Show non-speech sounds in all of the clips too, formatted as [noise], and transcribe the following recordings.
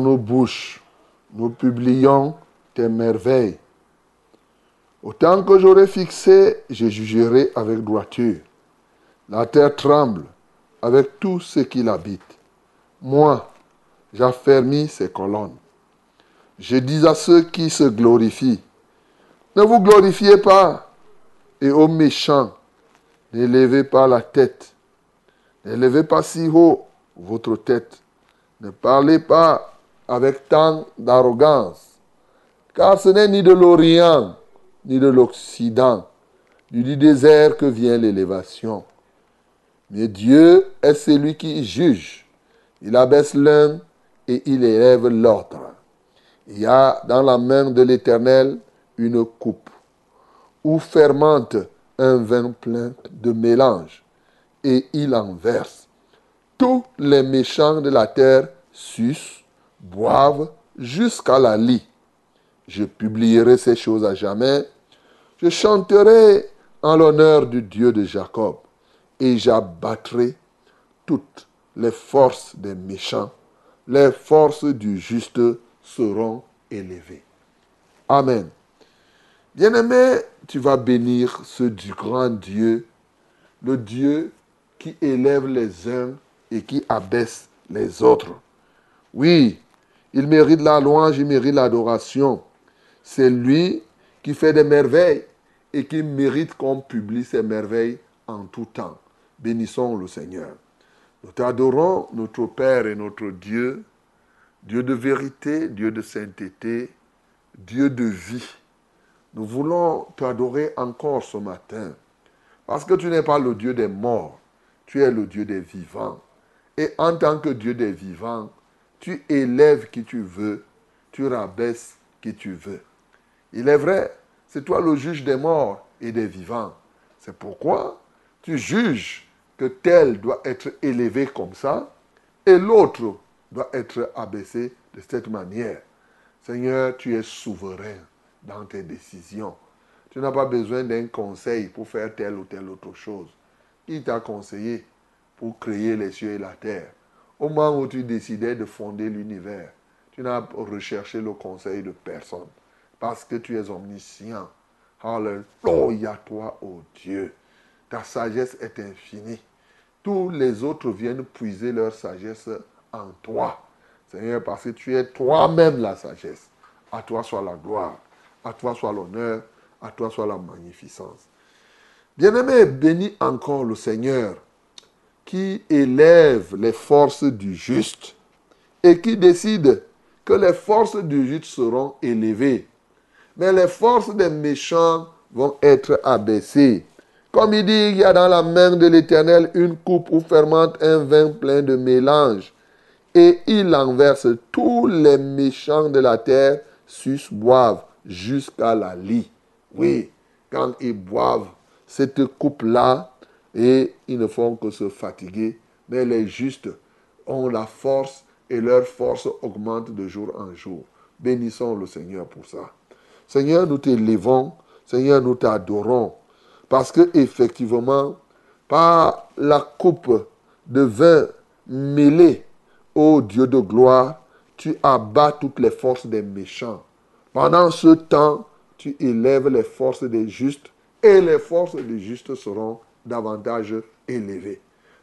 Nos bouches, nous publions tes merveilles. Autant que j'aurai fixé, je jugerai avec droiture. La terre tremble avec tout ce qui l'habite. Moi, j'affermis ses colonnes. Je dis à ceux qui se glorifient, ne vous glorifiez pas, et aux méchants, n'élevez pas la tête. N'élevez pas si haut votre tête. Ne parlez pas avec tant d'arrogance, car ce n'est ni de l'Orient, ni de l'Occident, ni du désert que vient l'élévation. Mais Dieu est celui qui juge. Il abaisse l'un et il élève l'autre. Il y a dans la main de l'Éternel une coupe où fermente un vin plein de mélange et il en verse. Tous les méchants de la terre sucent boivent jusqu'à la lie. Je publierai ces choses à jamais. Je chanterai en l'honneur du Dieu de Jacob et j'abattrai toutes les forces des méchants. Les forces du juste seront élevées. Amen. Bien-aimé, tu vas bénir ce du grand Dieu, le Dieu qui élève les uns et qui abaisse les autres. Oui, il mérite la louange, il mérite l'adoration. C'est lui qui fait des merveilles et qui mérite qu'on publie ses merveilles en tout temps. Bénissons le Seigneur. Nous t'adorons, notre Père et notre Dieu, Dieu de vérité, Dieu de sainteté, Dieu de vie. Nous voulons t'adorer encore ce matin, parce que tu n'es pas le Dieu des morts, tu es le Dieu des vivants. Et en tant que Dieu des vivants, tu élèves qui tu veux, tu rabaisses qui tu veux. Il est vrai, c'est toi le juge des morts et des vivants. C'est pourquoi tu juges que tel doit être élevé comme ça et l'autre doit être abaissé de cette manière. Seigneur, tu es souverain dans tes décisions. Tu n'as pas besoin d'un conseil pour faire telle ou telle autre chose. Qui t'a conseillé pour créer les cieux et la terre au moment où tu décidais de fonder l'univers, tu n'as recherché le conseil de personne parce que tu es omniscient. Alléluia toi, ô oh Dieu. Ta sagesse est infinie. Tous les autres viennent puiser leur sagesse en toi. Seigneur, parce que tu es toi-même la sagesse. À toi soit la gloire, à toi soit l'honneur, à toi soit la magnificence. Bien-aimé, bénis encore le Seigneur qui élève les forces du juste et qui décide que les forces du juste seront élevées, mais les forces des méchants vont être abaissées. Comme il dit, il y a dans la main de l'Éternel une coupe où fermente un vin plein de mélange, et il en verse tous les méchants de la terre, sus boivent jusqu'à la lie. Oui, quand ils boivent cette coupe-là, et ils ne font que se fatiguer, mais les justes ont la force et leur force augmente de jour en jour. Bénissons le Seigneur pour ça. Seigneur, nous t'élévons, Seigneur, nous t'adorons, parce que effectivement, par la coupe de vin mêlée ô Dieu de gloire, tu abats toutes les forces des méchants. Pendant ce temps, tu élèves les forces des justes et les forces des justes seront davantage élevées.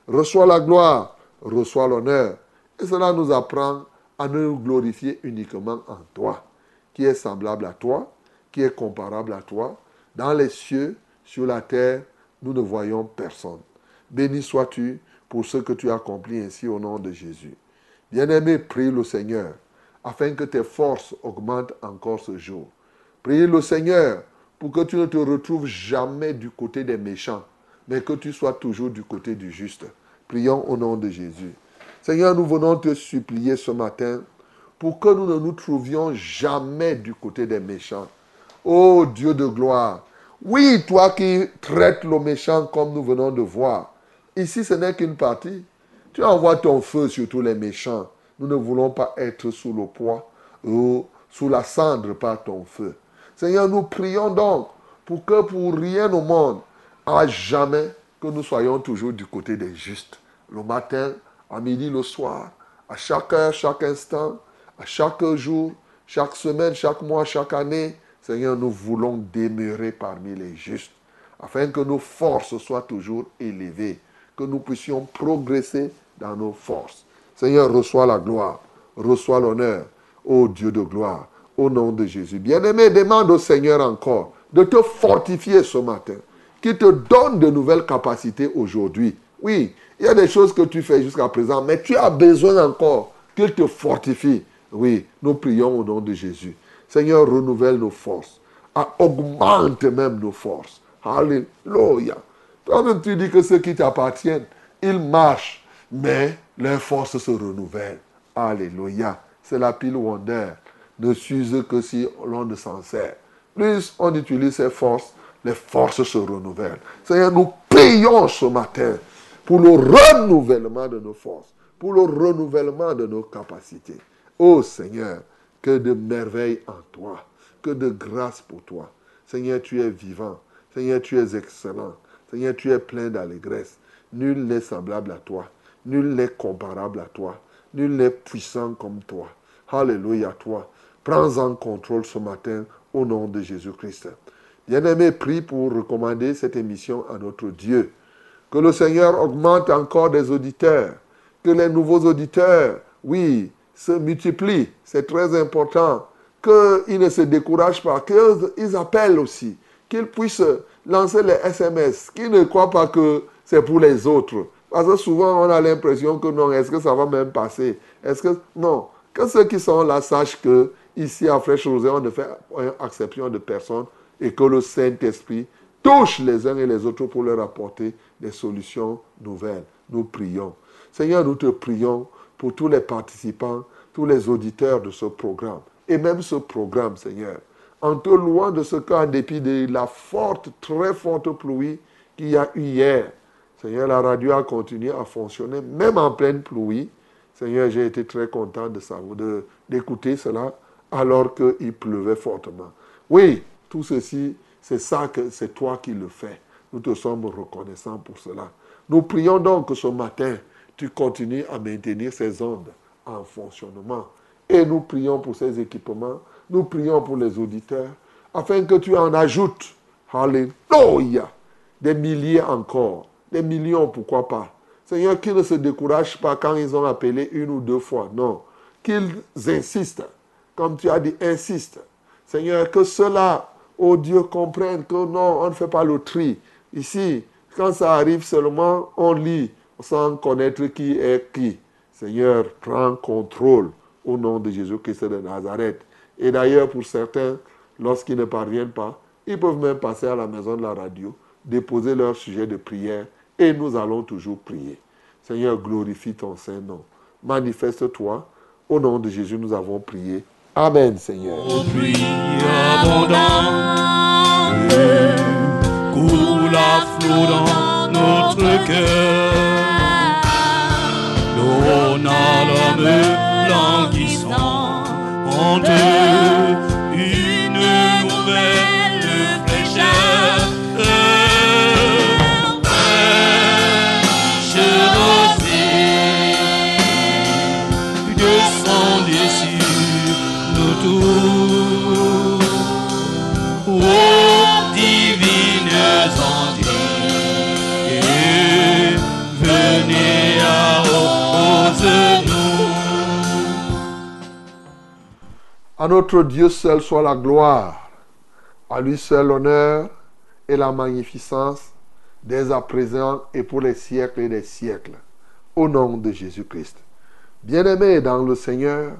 Reçois la gloire, reçois l'honneur. Et cela nous apprend à nous glorifier uniquement en toi, qui est semblable à toi, qui est comparable à toi. Dans les cieux, sur la terre, nous ne voyons personne. Béni sois-tu pour ce que tu as accompli ainsi au nom de Jésus. Bien-aimé, prie le Seigneur afin que tes forces augmentent encore ce jour. Prie le Seigneur pour que tu ne te retrouves jamais du côté des méchants, mais que tu sois toujours du côté du juste. Prions au nom de Jésus. Seigneur, nous venons te supplier ce matin pour que nous ne nous trouvions jamais du côté des méchants. Ô Dieu de gloire, oui, toi qui traites le méchant comme nous venons de voir, ici ce n'est qu'une partie. Tu envoies ton feu sur tous les méchants. Nous ne voulons pas être sous le poids ou sous la cendre par ton feu. Seigneur, nous prions donc pour que pour rien au monde, à jamais, que nous soyons toujours du côté des justes. Le matin, à midi, le soir, à chaque heure, chaque instant, à chaque jour, chaque semaine, chaque mois, chaque année. Seigneur, nous voulons demeurer parmi les justes, afin que nos forces soient toujours élevées, que nous puissions progresser dans nos forces. Seigneur, reçois la gloire, reçois l'honneur, ô Dieu de gloire au nom de Jésus. Bien-aimé, demande au Seigneur encore de te fortifier ce matin, qu'il te donne de nouvelles capacités aujourd'hui. Oui, il y a des choses que tu fais jusqu'à présent, mais tu as besoin encore qu'il te fortifie. Oui, nous prions au nom de Jésus. Seigneur, renouvelle nos forces. Augmente même nos forces. Alléluia. Toi-même, tu dis que ceux qui t'appartiennent, ils marchent, mais leurs forces se renouvellent. Alléluia. C'est la pile wonder ne s'use que si l'on ne s'en sert? Plus on utilise ses forces, les forces se renouvellent. Seigneur, nous prions ce matin pour le renouvellement de nos forces, pour le renouvellement de nos capacités. Ô Seigneur, que de merveilles en toi, que de grâce pour toi. Seigneur, tu es vivant. Seigneur, tu es excellent. Seigneur, tu es plein d'allégresse. Nul n'est semblable à toi. Nul n'est comparable à toi. Nul n'est puissant comme toi. Alléluia, toi. Prends en contrôle ce matin au nom de Jésus-Christ. Bien-aimé, prie pour recommander cette émission à notre Dieu. Que le Seigneur augmente encore des auditeurs. Que les nouveaux auditeurs, oui, se multiplient. C'est très important. Qu'ils ne se découragent pas. Qu'ils appellent aussi. Qu'ils puissent lancer les SMS. Qu'ils ne croient pas que c'est pour les autres. Parce que souvent, on a l'impression que non, est-ce que ça va même passer? Est-ce que. Non. Que ceux qui sont là sachent que ici à Fraîche Rosée, on ne fait exception de personne et que le Saint-Esprit touche les uns et les autres pour leur apporter des solutions nouvelles. Nous prions. Seigneur, nous te prions pour tous les participants, tous les auditeurs de ce programme et même ce programme, Seigneur. En te louant de ce qu'en dépit de la forte, très forte pluie qu'il y a eu hier, Seigneur, la radio a continué à fonctionner, même en pleine pluie. Seigneur, j'ai été très content de d'écouter cela alors qu'il pleuvait fortement. Oui, tout ceci, c'est ça que c'est toi qui le fais. Nous te sommes reconnaissants pour cela. Nous prions donc que ce matin, tu continues à maintenir ces ondes en fonctionnement. Et nous prions pour ces équipements, nous prions pour les auditeurs, afin que tu en ajoutes, alléluia, des milliers encore, des millions, pourquoi pas. Seigneur, qu'ils ne se découragent pas quand ils ont appelé une ou deux fois, non, qu'ils insistent comme tu as dit, insiste. Seigneur, que cela, oh Dieu, comprenne que non, on ne fait pas le tri. Ici, quand ça arrive seulement, on lit sans connaître qui est qui. Seigneur, prends contrôle au nom de Jésus-Christ de Nazareth. Et d'ailleurs, pour certains, lorsqu'ils ne parviennent pas, ils peuvent même passer à la maison de la radio, déposer leur sujet de prière et nous allons toujours prier. Seigneur, glorifie ton Saint-Nom. Manifeste-toi. Au nom de Jésus, nous avons prié. Amen, Seigneur. coule à flot dans notre cœur. L'eau n'a l'homme languissant en À notre Dieu seul soit la gloire, à lui seul l'honneur et la magnificence dès à présent et pour les siècles et des siècles. Au nom de Jésus-Christ. Bien-aimés dans le Seigneur,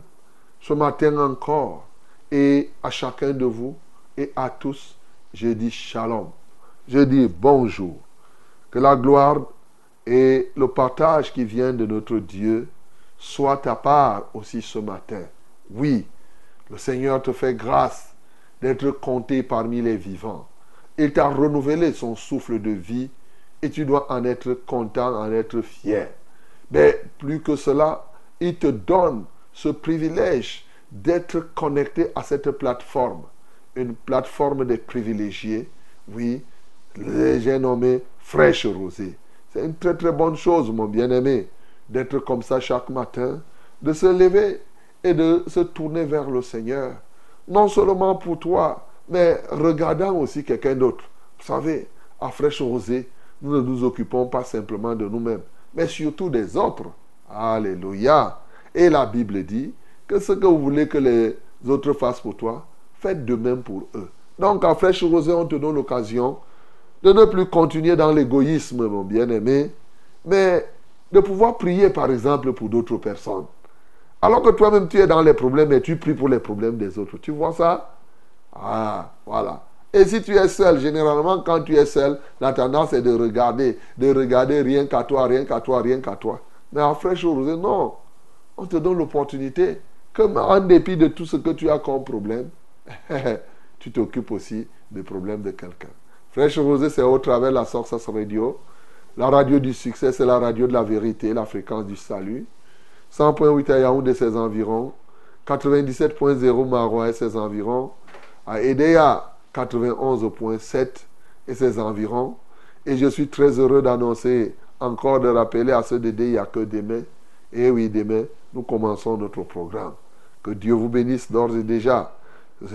ce matin encore, et à chacun de vous et à tous, je dis shalom. Je dis bonjour. Que la gloire et le partage qui vient de notre Dieu soient à part aussi ce matin. Oui, le Seigneur te fait grâce d'être compté parmi les vivants. Il t'a renouvelé son souffle de vie et tu dois en être content, en être fier. Mais plus que cela, il te donne ce privilège d'être connecté à cette plateforme. Une plateforme des privilégiés. Oui, j'ai nommé Fraîche Rosée. C'est une très très bonne chose, mon bien-aimé, d'être comme ça chaque matin, de se lever et de se tourner vers le Seigneur. Non seulement pour toi, mais regardant aussi quelqu'un d'autre. Vous savez, à fraîche rosée, nous ne nous occupons pas simplement de nous-mêmes, mais surtout des autres. Alléluia. Et la Bible dit que ce que vous voulez que les autres fassent pour toi, faites de même pour eux. Donc, à fraîche rosée, on te donne l'occasion de ne plus continuer dans l'égoïsme, mon bien-aimé, mais de pouvoir prier, par exemple, pour d'autres personnes. Alors que toi-même, tu es dans les problèmes et tu pries pour les problèmes des autres. Tu vois ça? Ah, voilà. Et si tu es seul, généralement, quand tu es seul, la tendance est de regarder, de regarder rien qu'à toi, rien qu'à toi, rien qu'à toi. Mais en fraîche rosée, non. On te donne l'opportunité que, en dépit de tout ce que tu as comme problème, [laughs] tu t'occupes aussi des problèmes de quelqu'un. Fraîche rosée, c'est au travers de la Source Radio. La radio du succès, c'est la radio de la vérité, la fréquence du salut. 100.8 à Yaoundé et ses environs, 97.0 Marois et ses environs, à Edea 91.7 et ses environs. Et je suis très heureux d'annoncer, encore de rappeler à ceux d'aider, il n'y a que demain. Et oui, demain, nous commençons notre programme. Que Dieu vous bénisse d'ores et déjà.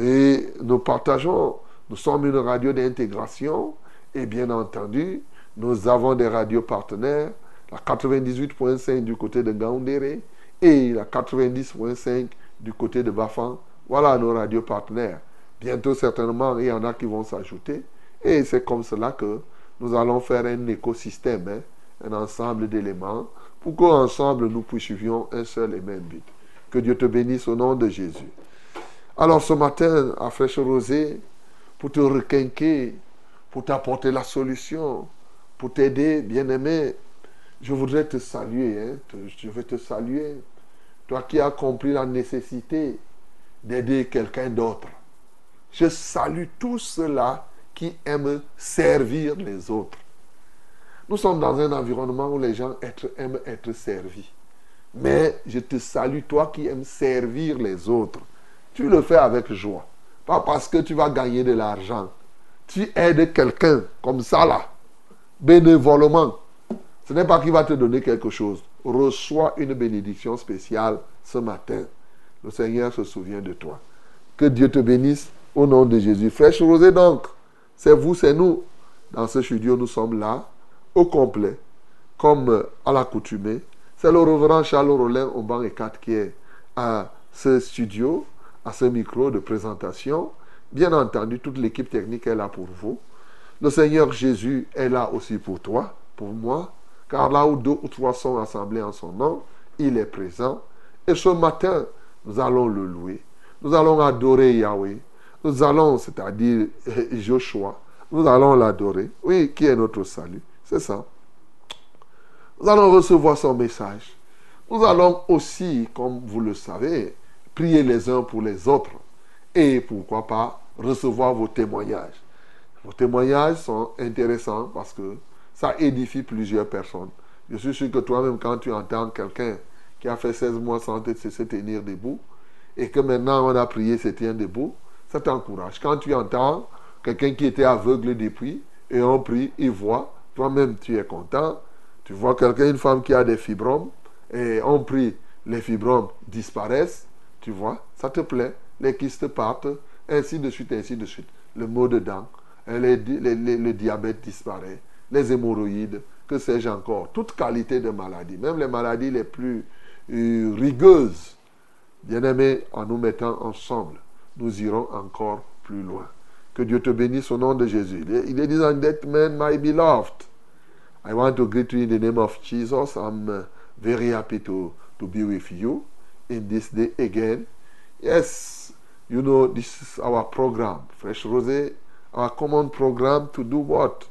Et nous partageons, nous sommes une radio d'intégration et bien entendu, nous avons des radios partenaires la 98.5 du côté de Gaoundéré et la 90.5 du côté de Bafan. Voilà nos radios partenaires. Bientôt, certainement, il y en a qui vont s'ajouter. Et c'est comme cela que nous allons faire un écosystème, hein, un ensemble d'éléments, pour qu'ensemble nous poursuivions un seul et même but. Que Dieu te bénisse au nom de Jésus. Alors ce matin, à Fraîche Rosée, pour te requinquer, pour t'apporter la solution, pour t'aider, bien-aimé, je voudrais te saluer, hein, je vais te saluer, toi qui as compris la nécessité d'aider quelqu'un d'autre. Je salue tous ceux-là qui aiment servir les autres. Nous sommes dans un environnement où les gens aiment être servis. Mais je te salue, toi qui aimes servir les autres. Tu le fais avec joie. Pas parce que tu vas gagner de l'argent. Tu aides quelqu'un comme ça là, bénévolement. Ce n'est pas qu'il va te donner quelque chose. Reçois une bénédiction spéciale ce matin. Le Seigneur se souvient de toi. Que Dieu te bénisse au nom de Jésus. Fraîche rosée donc. C'est vous, c'est nous. Dans ce studio, nous sommes là, au complet, comme à l'accoutumée. C'est le reverend Charles Rollin au banc et 4 qui est à ce studio, à ce micro de présentation. Bien entendu, toute l'équipe technique est là pour vous. Le Seigneur Jésus est là aussi pour toi, pour moi, car là où deux ou trois sont assemblés en son nom, il est présent. Et ce matin, nous allons le louer. Nous allons adorer Yahweh. Nous allons, c'est-à-dire [laughs] Joshua, nous allons l'adorer. Oui, qui est notre salut. C'est ça. Nous allons recevoir son message. Nous allons aussi, comme vous le savez, prier les uns pour les autres. Et pourquoi pas recevoir vos témoignages. Vos témoignages sont intéressants parce que ça édifie plusieurs personnes. Je suis sûr que toi-même, quand tu entends quelqu'un qui a fait 16 mois sans se tenir debout, et que maintenant on a prié, se tient debout, ça t'encourage. Quand tu entends quelqu'un qui était aveugle depuis, et on prie, il voit, toi-même tu es content. Tu vois quelqu'un, une femme qui a des fibromes, et on prie, les fibromes disparaissent, tu vois, ça te plaît, les kystes partent, ainsi de suite, ainsi de suite. Le mot dedans, le diabète disparaît, les hémorroïdes, que sais-je encore, toute qualité de maladie, même les maladies les plus euh, rigueuses. Bien-aimés, en nous mettant ensemble, nous irons encore plus loin. Que Dieu te bénisse au nom de Jésus. Il est dit en that man, my beloved. I want to greet you in the name of Jesus. I'm uh, very happy to, to be with you in this day again. Yes, you know, this is our program, Fresh Rosé, our common program to do what?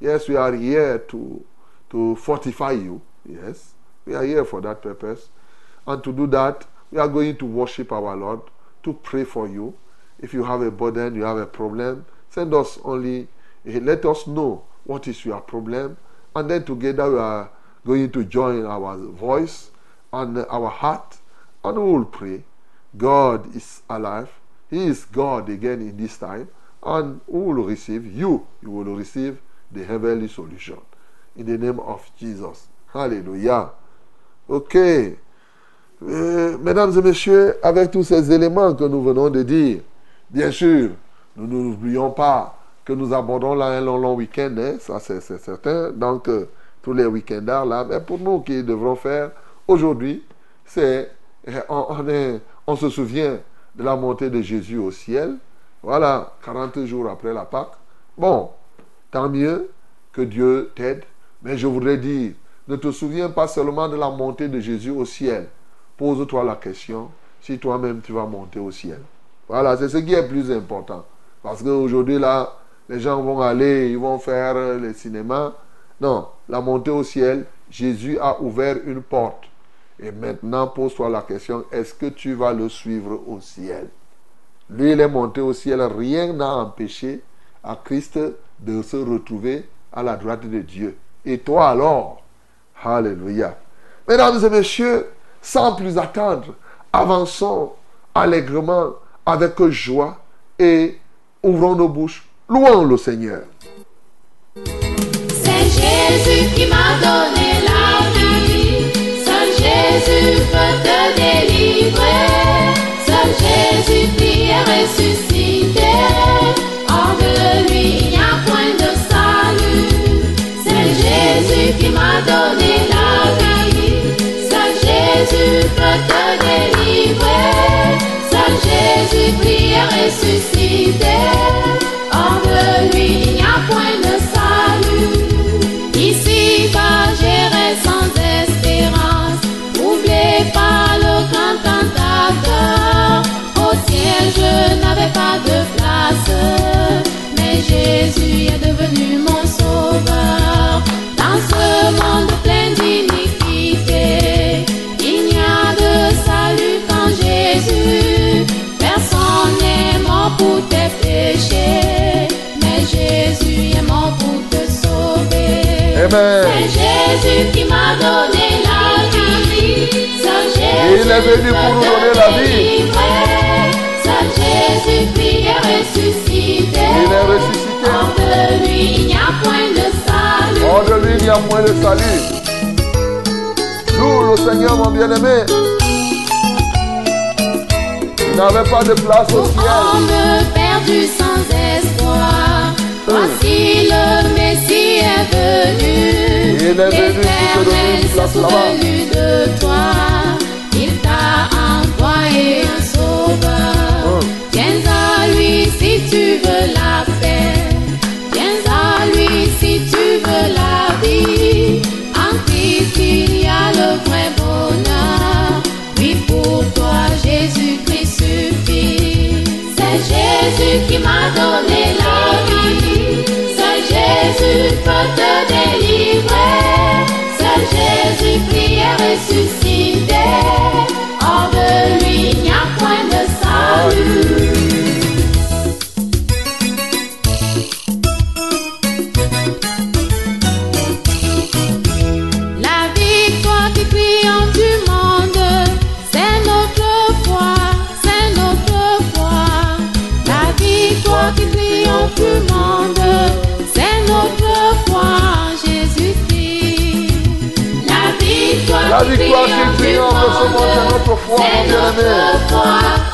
Yes, we are here to, to fortify you. Yes, we are here for that purpose. And to do that, we are going to worship our Lord, to pray for you. If you have a burden, you have a problem, send us only, eh, let us know what is your problem. And then together we are going to join our voice and our heart and we will pray. God is alive. He is God again in this time. And we will receive, you, you will receive the heavenly solution. In the name of Jesus. Hallelujah. Ok. Euh, mesdames et messieurs, avec tous ces éléments que nous venons de dire, bien sûr, nous n'oublions pas que nous abordons là un long, long week-end, hein, ça c'est certain. Donc, euh, tous les week-enders là, mais pour nous qui devrons faire aujourd'hui, c'est euh, on, se souvient de la montée de Jésus au ciel. Voilà, 40 jours après la Pâque. Bon, tant mieux que Dieu t'aide. Mais je voudrais dire, ne te souviens pas seulement de la montée de Jésus au ciel. Pose-toi la question si toi-même tu vas monter au ciel. Voilà, c'est ce qui est plus important. Parce qu'aujourd'hui, là, les gens vont aller, ils vont faire le cinéma. Non, la montée au ciel, Jésus a ouvert une porte. Et maintenant, pose-toi la question, est-ce que tu vas le suivre au ciel? Lui, il est monté au ciel, rien n'a empêché à Christ de se retrouver à la droite de Dieu. Et toi alors Alléluia. Mesdames et messieurs, sans plus attendre, avançons allègrement, avec joie, et ouvrons nos bouches, louons le Seigneur. C'est Jésus qui te délivrer, seul Jésus qui est ressuscité, donné la vie, seul Jésus peut te délivrer, seul Jésus qui est ressuscité, hors de lui il n'y a point de salut. Ici bas j'irai sans espérance, oublié par le grand tentateur. Au ciel je n'avais pas de place, mais Jésus est devenu mon Amen. C'est Jésus qui m'a donné la vie. Seul Jésus Il est venu pour nous donner la vie. Seul Jésus qui est ressuscité. Il est ressuscité. Hors de lui, il n'y a point de salut. Hors de lui, il y a moins de salut. Loue le Seigneur, mon bien-aimé. Il n'avait pas de place au ciel. Homme perdu sans espoir, voici le Messie est venu. Il est venu pour te donner L'Éternel une place s'est là-bas. souvenu de toi. Il t'a envoyé un sauveur. Hum. Viens à lui si tu veux la paix. C'est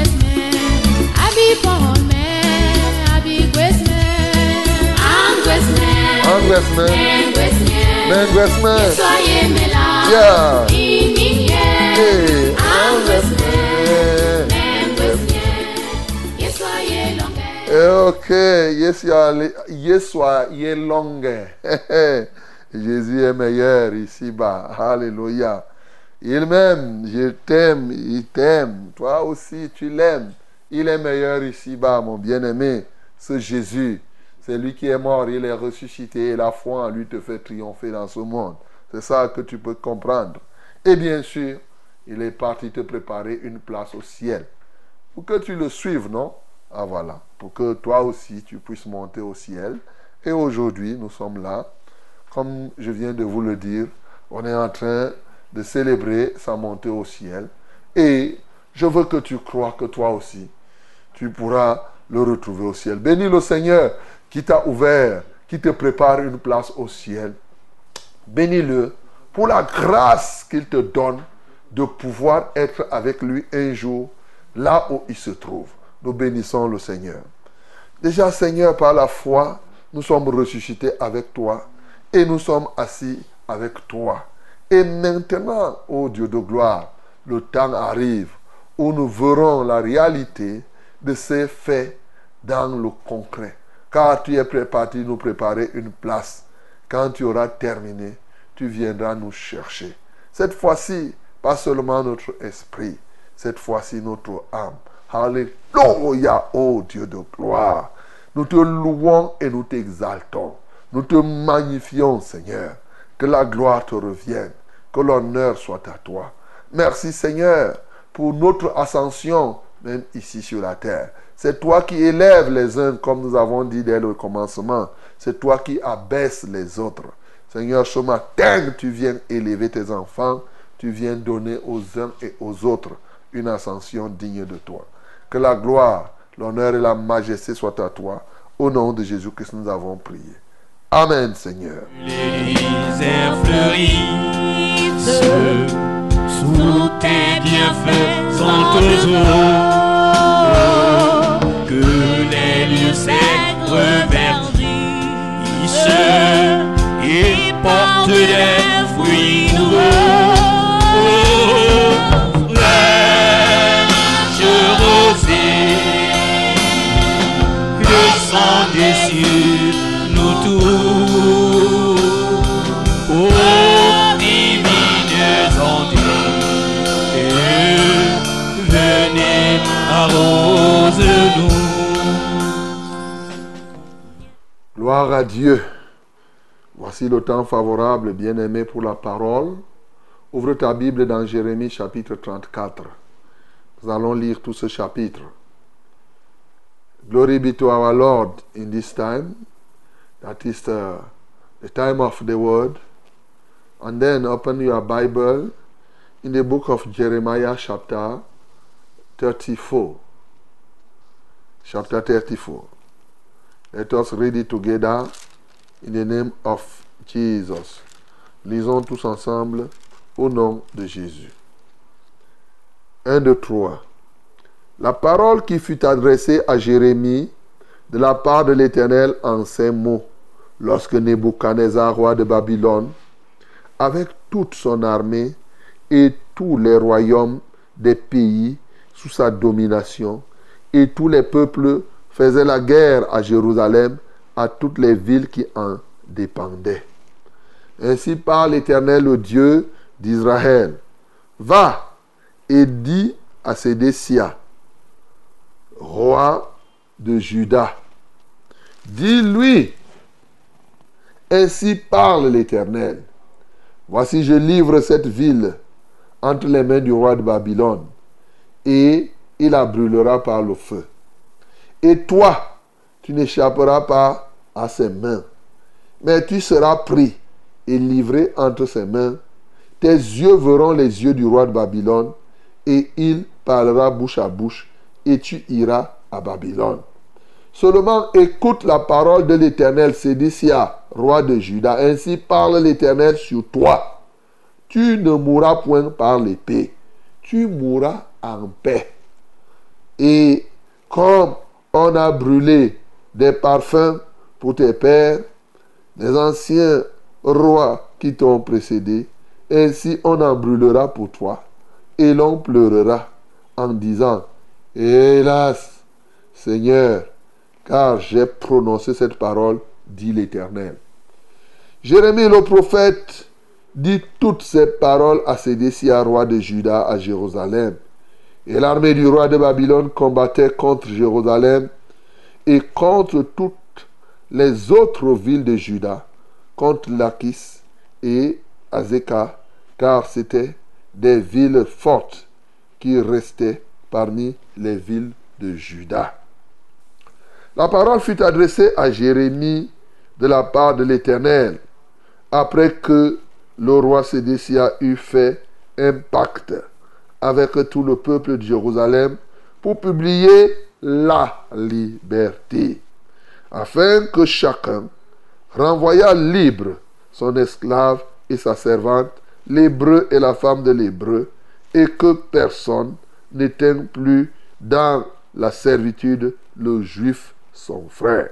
abi pohol men, abi gwes men. Angwes men, Anglesman. engwes men, Menguesman. Yesu ayemela, Yeah. ininye. Hey. Angwes men, Anglesman. engwes men, Yesu ayelonge. Ok, Yesua Yelonge. Jésus est meilleur ici-bas. Alléluia. Il m'aime, je t'aime, il t'aime. Toi aussi, tu l'aimes. Il est meilleur ici-bas, mon bien-aimé. Ce Jésus, c'est lui qui est mort, il est ressuscité et la foi en lui te fait triompher dans ce monde. C'est ça que tu peux comprendre. Et bien sûr, il est parti te préparer une place au ciel. Pour que tu le suives, non? Ah voilà, pour que toi aussi tu puisses monter au ciel. Et aujourd'hui, nous sommes là. Comme je viens de vous le dire, on est en train de célébrer sa montée au ciel. Et je veux que tu crois que toi aussi, tu pourras le retrouver au ciel. Bénis le Seigneur qui t'a ouvert, qui te prépare une place au ciel. Bénis-le pour la grâce qu'il te donne de pouvoir être avec lui un jour là où il se trouve. Nous bénissons le Seigneur. Déjà, Seigneur, par la foi, nous sommes ressuscités avec toi et nous sommes assis avec toi. Et maintenant, ô Dieu de gloire, le temps arrive où nous verrons la réalité de ces faits dans le concret. Car tu es préparé nous préparer une place. Quand tu auras terminé, tu viendras nous chercher. Cette fois-ci, pas seulement notre esprit, cette fois-ci notre âme. Alléluia, ô Dieu de gloire. Nous te louons et nous t'exaltons. Nous te magnifions, Seigneur. Que la gloire te revienne. Que l'honneur soit à toi. Merci, Seigneur, pour notre ascension, même ici sur la terre. C'est toi qui élèves les uns, comme nous avons dit dès le commencement. C'est toi qui abaisses les autres. Seigneur, ce matin, tu viens élever tes enfants. Tu viens donner aux uns et aux autres une ascension digne de toi. Que la gloire, l'honneur et la majesté soient à toi. Au nom de Jésus-Christ, nous avons prié. Amen, Seigneur. Sous tes bienfaisantes eaux. Que les lieux secs reverdissent et portent des Gloire à Dieu. Voici le temps favorable, bien-aimé, pour la parole. Ouvre ta Bible dans Jérémie chapitre 34. Nous allons lire tout ce chapitre. Glory be to our Lord in this time. That is the, the time of the word. And then open your Bible in the book of Jeremiah, chapter 34. Chapter 34. Let us read it together in the name of Jesus. Lisons tous ensemble au nom de Jésus. 1, 2, 3. La parole qui fut adressée à Jérémie de la part de l'Éternel en ces mots, lorsque Nebuchadnezzar, roi de Babylone, avec toute son armée et tous les royaumes des pays sous sa domination, et tous les peuples faisaient la guerre à Jérusalem, à toutes les villes qui en dépendaient. Ainsi parle l'Éternel, le Dieu d'Israël. Va et dis à Sédécia, roi de Juda, dis-lui, ainsi parle l'Éternel. Voici, je livre cette ville entre les mains du roi de Babylone, et il la brûlera par le feu. Et toi, tu n'échapperas pas à ses mains, mais tu seras pris et livré entre ses mains. Tes yeux verront les yeux du roi de Babylone, et il parlera bouche à bouche, et tu iras à Babylone. Seulement écoute la parole de l'Éternel, Sédécia, roi de Juda. Ainsi parle l'Éternel sur toi. Tu ne mourras point par l'épée, tu mourras en paix. Et comme on a brûlé des parfums pour tes pères, les anciens rois qui t'ont précédé, ainsi on en brûlera pour toi, et l'on pleurera en disant, Hélas, Seigneur, car j'ai prononcé cette parole, dit l'Éternel. Jérémie le prophète dit toutes ces paroles à Sédécia, roi de Juda, à Jérusalem. Et l'armée du roi de Babylone combattait contre Jérusalem et contre toutes les autres villes de Juda, contre Lachis et Azekah, car c'étaient des villes fortes qui restaient parmi les villes de Juda. La parole fut adressée à Jérémie de la part de l'Éternel, après que le roi Sédécia eut fait un pacte avec tout le peuple de Jérusalem pour publier la liberté, afin que chacun renvoyât libre son esclave et sa servante, l'hébreu et la femme de l'hébreu, et que personne n'éteigne plus dans la servitude le juif son frère.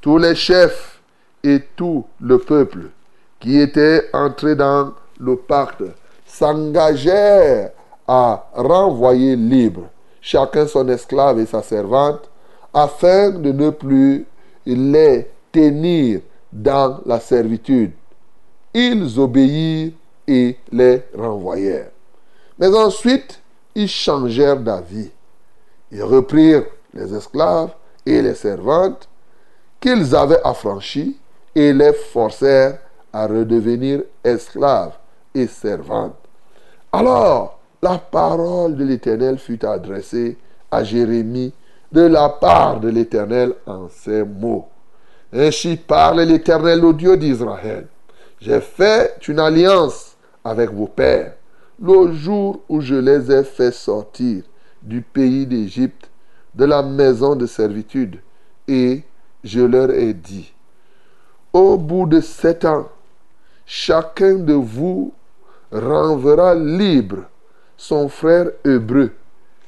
Tous les chefs et tout le peuple qui étaient entrés dans le pacte s'engagèrent à renvoyer libre chacun son esclave et sa servante, afin de ne plus les tenir dans la servitude. Ils obéirent et les renvoyèrent. Mais ensuite, ils changèrent d'avis. Ils reprirent les esclaves et les servantes qu'ils avaient affranchis et les forcèrent à redevenir esclaves et servantes. Alors, la parole de l'Éternel fut adressée à Jérémie de la part de l'Éternel en ces mots. Ainsi parle l'Éternel, le Dieu d'Israël. J'ai fait une alliance avec vos pères le jour où je les ai fait sortir du pays d'Égypte, de la maison de servitude, et je leur ai dit, au bout de sept ans, chacun de vous renverra libre son frère hébreu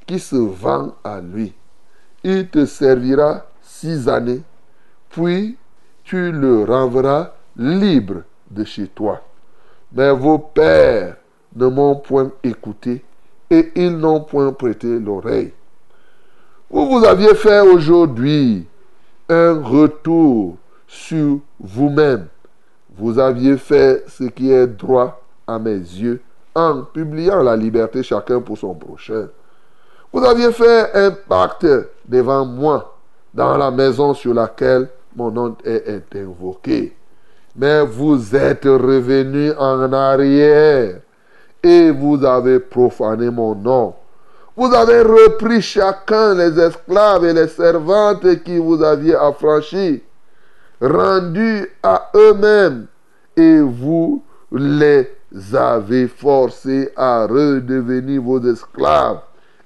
qui se vend à lui. Il te servira six années, puis tu le renverras libre de chez toi. Mais vos pères ne m'ont point écouté et ils n'ont point prêté l'oreille. Vous vous aviez fait aujourd'hui un retour sur vous-même. Vous aviez fait ce qui est droit à mes yeux en publiant la liberté chacun pour son prochain. Vous aviez fait un pacte devant moi dans la maison sur laquelle mon nom est invoqué. Mais vous êtes revenu en arrière et vous avez profané mon nom. Vous avez repris chacun les esclaves et les servantes qui vous aviez affranchis, rendus à eux-mêmes, et vous les avez forcés à redevenir vos esclaves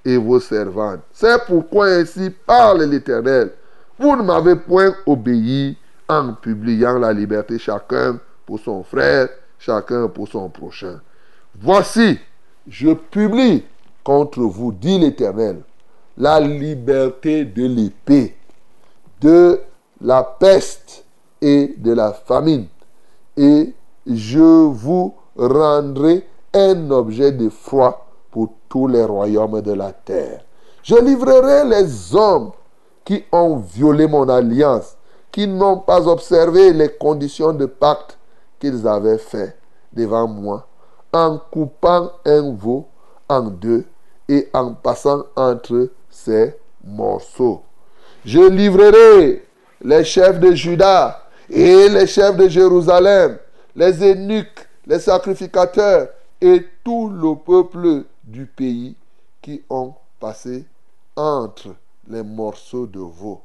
et vos servantes. C'est pourquoi ainsi parle l'Éternel. Vous ne m'avez point obéi en publiant la liberté chacun pour son frère, chacun pour son prochain. Voici, je publie contre vous, dit l'Éternel, la liberté de l'épée, de la peste et de la famine. Et je vous rendrai un objet de foi pour tous les royaumes de la terre. Je livrerai les hommes qui ont violé mon alliance, qui n'ont pas observé les conditions de pacte qu'ils avaient fait devant moi, en coupant un veau en deux et en passant entre ces morceaux. Je livrerai les chefs de Juda et les chefs de Jérusalem, les eunuques, les sacrificateurs et tout le peuple du pays qui ont passé entre les morceaux de veau.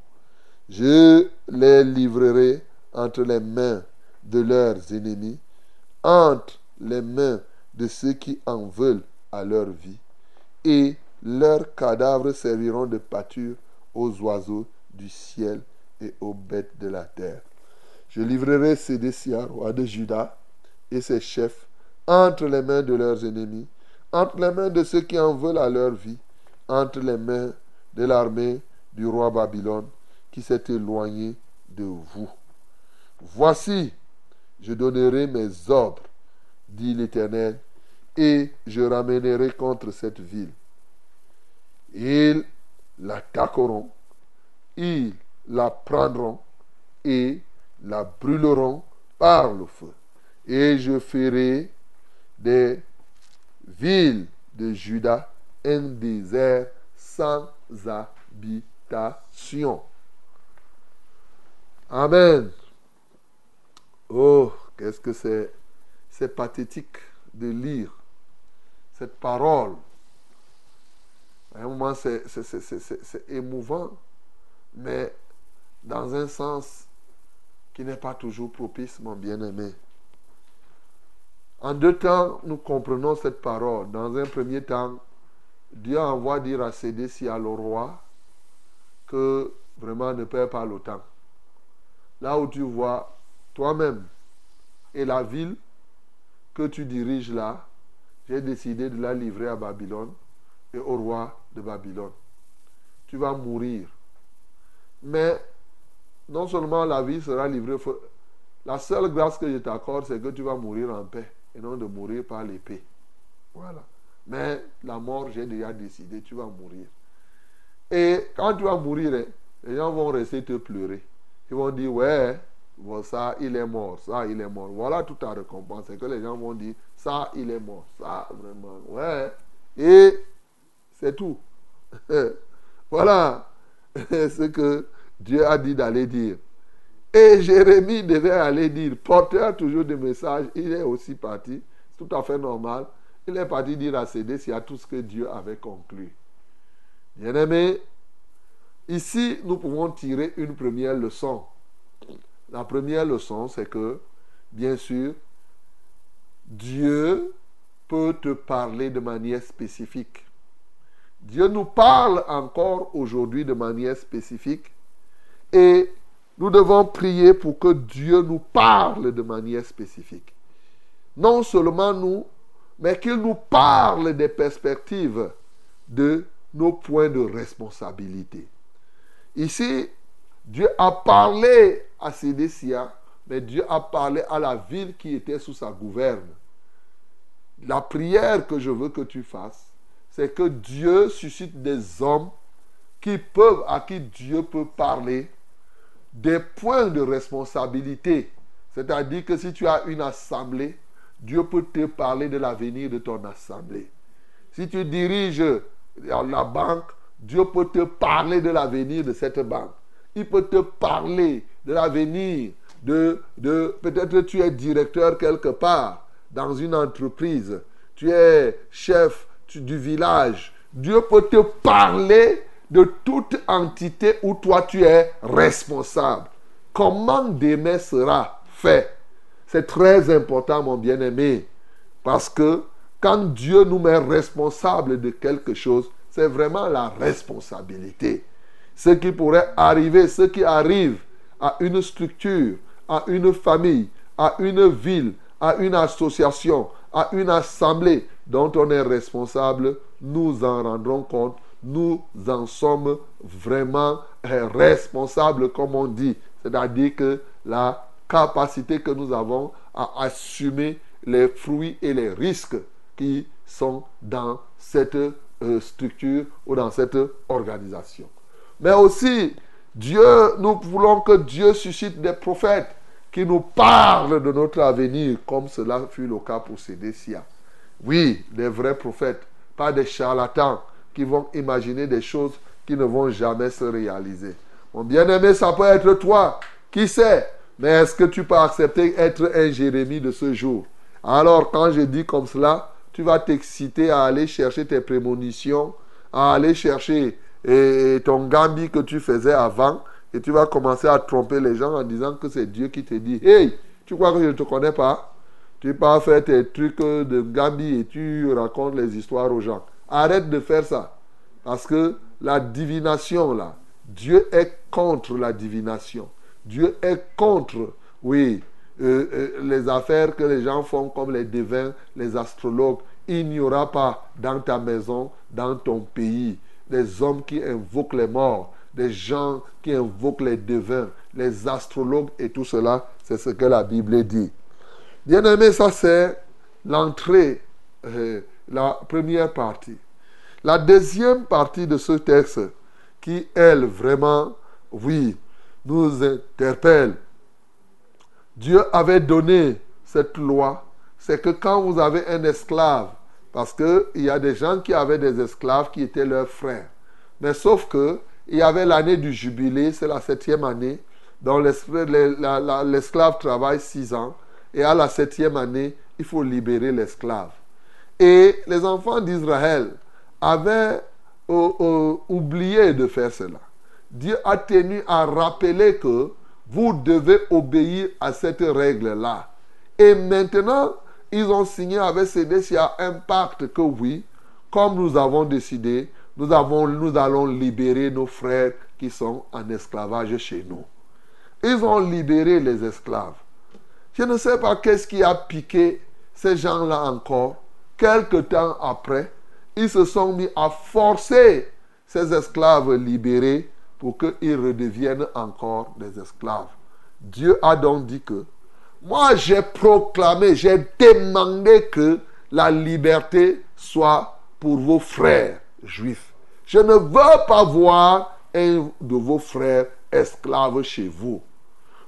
Je les livrerai entre les mains de leurs ennemis, entre les mains de ceux qui en veulent à leur vie, et leurs cadavres serviront de pâture aux oiseaux du ciel et aux bêtes de la terre. Je livrerai Sédécia, roi de Juda, et ses chefs entre les mains de leurs ennemis, entre les mains de ceux qui en veulent à leur vie, entre les mains de l'armée du roi Babylone qui s'est éloigné de vous. Voici, je donnerai mes ordres, dit l'Éternel, et je ramènerai contre cette ville. Ils l'attaqueront, ils la prendront et la brûleront par le feu. Et je ferai des villes de Juda un désert sans habitation. Amen. Oh, qu'est-ce que c'est, c'est pathétique de lire cette parole. À un moment, c'est, émouvant, mais dans un sens qui n'est pas toujours propice, mon bien-aimé. En deux temps, nous comprenons cette parole. Dans un premier temps, Dieu envoie dire à Sédécia, le roi, que vraiment ne perds pas le temps. Là où tu vois toi-même et la ville que tu diriges là, j'ai décidé de la livrer à Babylone et au roi de Babylone. Tu vas mourir. Mais non seulement la vie sera livrée, la seule grâce que je t'accorde, c'est que tu vas mourir en paix et non de mourir par l'épée. Voilà. Mais la mort, j'ai déjà décidé, tu vas mourir. Et quand tu vas mourir, hein, les gens vont rester te pleurer. Ils vont dire, ouais, bon, ça, il est mort, ça, il est mort. Voilà toute ta récompense. C'est que les gens vont dire, ça, il est mort, ça, vraiment, ouais. Et c'est tout. [laughs] voilà [laughs] ce que Dieu a dit d'aller dire. Et Jérémie devait aller dire, porteur toujours de messages, il est aussi parti, c'est tout à fait normal. Il est parti dire à Sédécia tout ce que Dieu avait conclu. Bien-aimé, ici nous pouvons tirer une première leçon. La première leçon, c'est que, bien sûr, Dieu peut te parler de manière spécifique. Dieu nous parle encore aujourd'hui de manière spécifique et nous devons prier pour que Dieu nous parle de manière spécifique. Non seulement nous, mais qu'il nous parle des perspectives de nos points de responsabilité. Ici, Dieu a parlé à Sédécia, mais Dieu a parlé à la ville qui était sous sa gouverne. La prière que je veux que tu fasses, c'est que Dieu suscite des hommes qui peuvent, à qui Dieu peut parler des points de responsabilité. C'est-à-dire que si tu as une assemblée, Dieu peut te parler de l'avenir de ton assemblée. Si tu diriges la banque, Dieu peut te parler de l'avenir de cette banque. Il peut te parler de l'avenir de, de peut-être tu es directeur quelque part dans une entreprise. Tu es chef du village Dieu peut te parler de toute entité où toi tu es responsable. Comment demain sera fait? C'est très important, mon bien-aimé, parce que quand Dieu nous met responsable de quelque chose, c'est vraiment la responsabilité. Ce qui pourrait arriver, ce qui arrive à une structure, à une famille, à une ville, à une association, à une assemblée dont on est responsable, nous en rendrons compte, nous en sommes vraiment euh, responsables, comme on dit. C'est-à-dire que la capacité que nous avons à assumer les fruits et les risques qui sont dans cette euh, structure ou dans cette organisation. Mais aussi, Dieu, nous voulons que Dieu suscite des prophètes qui nous parlent de notre avenir, comme cela fut le cas pour Sédécia. Oui, des vrais prophètes, pas des charlatans qui vont imaginer des choses qui ne vont jamais se réaliser. Mon bien-aimé, ça peut être toi. Qui sait? Mais est-ce que tu peux accepter être un Jérémie de ce jour? Alors, quand je dis comme cela, tu vas t'exciter à aller chercher tes prémonitions, à aller chercher ton gambi que tu faisais avant, et tu vas commencer à tromper les gens en disant que c'est Dieu qui te dit Hey, tu crois que je ne te connais pas? Tu pas faire tes trucs de gambi et tu racontes les histoires aux gens. Arrête de faire ça. Parce que la divination, là, Dieu est contre la divination. Dieu est contre, oui, euh, euh, les affaires que les gens font comme les devins, les astrologues. Il n'y aura pas dans ta maison, dans ton pays, des hommes qui invoquent les morts, des gens qui invoquent les devins, les astrologues et tout cela. C'est ce que la Bible dit. Bien aimé, ça c'est l'entrée, euh, la première partie. La deuxième partie de ce texte, qui elle vraiment, oui, nous interpelle. Dieu avait donné cette loi, c'est que quand vous avez un esclave, parce qu'il y a des gens qui avaient des esclaves qui étaient leurs frères, mais sauf que il y avait l'année du jubilé, c'est la septième année, dont l'esclave travaille six ans, et à la septième année, il faut libérer l'esclave. Et les enfants d'Israël avaient euh, euh, oublié de faire cela. Dieu a tenu à rappeler que vous devez obéir à cette règle-là. Et maintenant, ils ont signé avec Sédécia un pacte que oui, comme nous avons décidé, nous, avons, nous allons libérer nos frères qui sont en esclavage chez nous. Ils ont libéré les esclaves. Je ne sais pas qu'est-ce qui a piqué ces gens-là encore. Quelque temps après, ils se sont mis à forcer ces esclaves libérés pour qu'ils redeviennent encore des esclaves. Dieu a donc dit que moi j'ai proclamé, j'ai demandé que la liberté soit pour vos frères juifs. Je ne veux pas voir un de vos frères esclaves chez vous.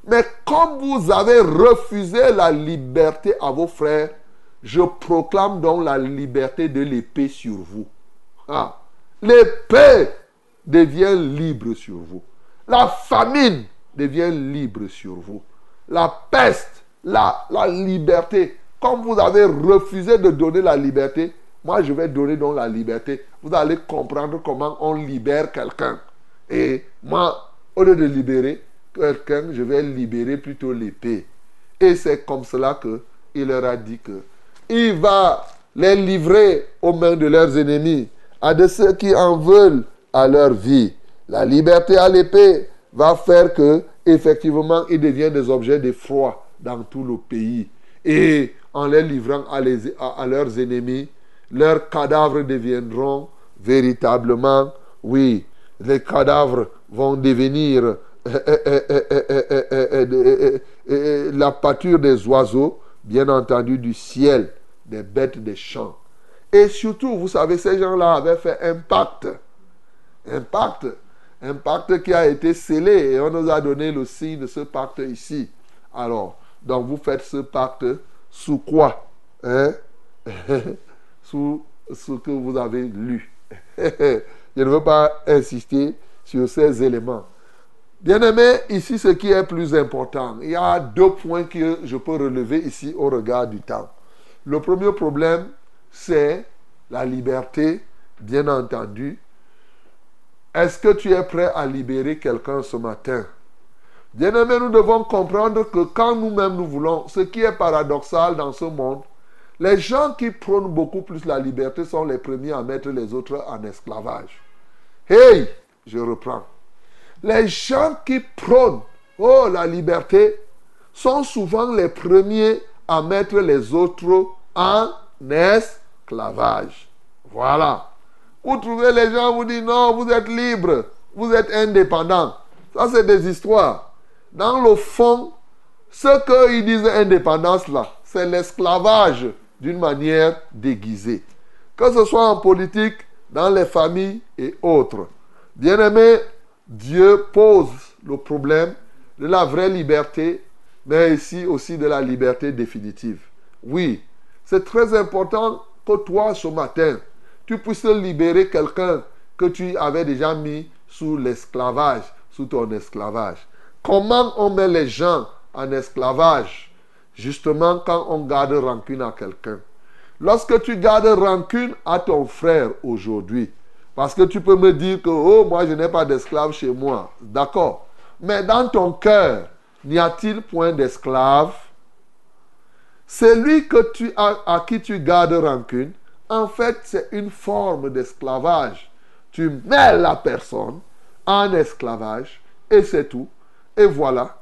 Mais comme vous avez refusé la liberté à vos frères, je proclame donc la liberté de l'épée sur vous. Ah, l'épée devient libre sur vous. La famine devient libre sur vous. La peste, la, la liberté. Comme vous avez refusé de donner la liberté, moi je vais donner donc la liberté. Vous allez comprendre comment on libère quelqu'un. Et moi, au lieu de libérer quelqu'un, je vais libérer plutôt l'épée. Et c'est comme cela qu'il leur a dit que il va les livrer aux mains de leurs ennemis, à de ceux qui en veulent à leur vie. La liberté à l'épée va faire que, effectivement, ils deviennent des objets d'effroi dans tout le pays. Et en les livrant à, leurs ennemis, leurs cadavres deviendront véritablement, oui, les cadavres vont devenir la pâture des oiseaux, bien entendu du ciel, des bêtes des champs. Et surtout, vous savez, ces gens-là avaient fait un pacte un pacte. Un pacte qui a été scellé et on nous a donné le signe de ce pacte ici. Alors, donc vous faites ce pacte sous quoi hein? [laughs] Sous ce que vous avez lu. [laughs] Je ne veux pas insister sur ces éléments. Bien aimé, ici ce qui est plus important, il y a deux points que je peux relever ici au regard du temps. Le premier problème, c'est la liberté bien entendu, est-ce que tu es prêt à libérer quelqu'un ce matin? Bien-aimés, nous devons comprendre que quand nous-mêmes nous voulons, ce qui est paradoxal dans ce monde, les gens qui prônent beaucoup plus la liberté sont les premiers à mettre les autres en esclavage. Hey, je reprends. Les gens qui prônent, oh, la liberté, sont souvent les premiers à mettre les autres en esclavage. Voilà. Vous trouvez les gens vous disent non, vous êtes libre, vous êtes indépendant. Ça, c'est des histoires. Dans le fond, ce qu'ils disent indépendance là, c'est l'esclavage d'une manière déguisée. Que ce soit en politique, dans les familles et autres. Bien aimé, Dieu pose le problème de la vraie liberté, mais ici aussi de la liberté définitive. Oui, c'est très important que toi, ce matin, tu puisses libérer quelqu'un que tu avais déjà mis sous l'esclavage, sous ton esclavage. Comment on met les gens en esclavage? Justement quand on garde rancune à quelqu'un. Lorsque tu gardes rancune à ton frère aujourd'hui, parce que tu peux me dire que, oh, moi je n'ai pas d'esclave chez moi. D'accord. Mais dans ton cœur, n'y a-t-il point d'esclave Celui que tu à qui tu gardes rancune, en fait, c'est une forme d'esclavage. Tu mets la personne en esclavage et c'est tout. Et voilà.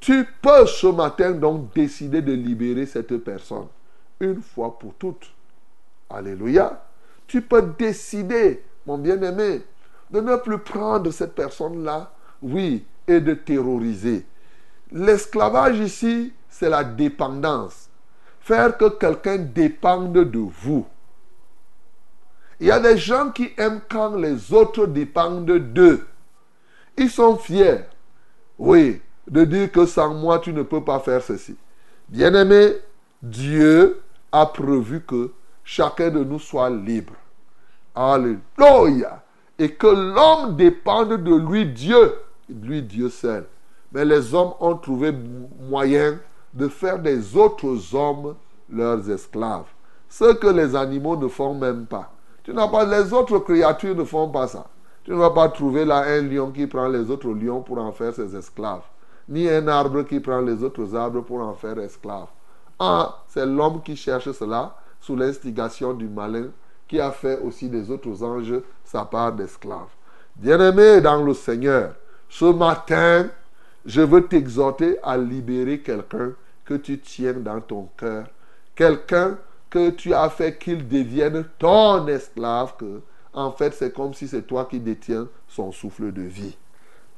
Tu peux ce matin donc décider de libérer cette personne une fois pour toutes. Alléluia. Tu peux décider, mon bien-aimé, de ne plus prendre cette personne-là, oui, et de terroriser. L'esclavage ici, c'est la dépendance. Faire que quelqu'un dépende de vous. Il y a des gens qui aiment quand les autres dépendent d'eux. Ils sont fiers, oui, de dire que sans moi, tu ne peux pas faire ceci. Bien-aimé, Dieu a prévu que chacun de nous soit libre. Alléluia. Et que l'homme dépende de lui, Dieu, lui, Dieu seul. Mais les hommes ont trouvé moyen de faire des autres hommes leurs esclaves. Ce que les animaux ne font même pas. Tu n'as pas, les autres créatures ne font pas ça. Tu ne vas pas trouver là un lion qui prend les autres lions pour en faire ses esclaves. Ni un arbre qui prend les autres arbres pour en faire esclaves. Ah, c'est l'homme qui cherche cela sous l'instigation du malin qui a fait aussi des autres anges sa part d'esclaves. Bien-aimé dans le Seigneur, ce matin, je veux t'exhorter à libérer quelqu'un que tu tiens dans ton cœur. Quelqu'un que tu as fait qu'il devienne ton esclave, que en fait c'est comme si c'est toi qui détiens son souffle de vie.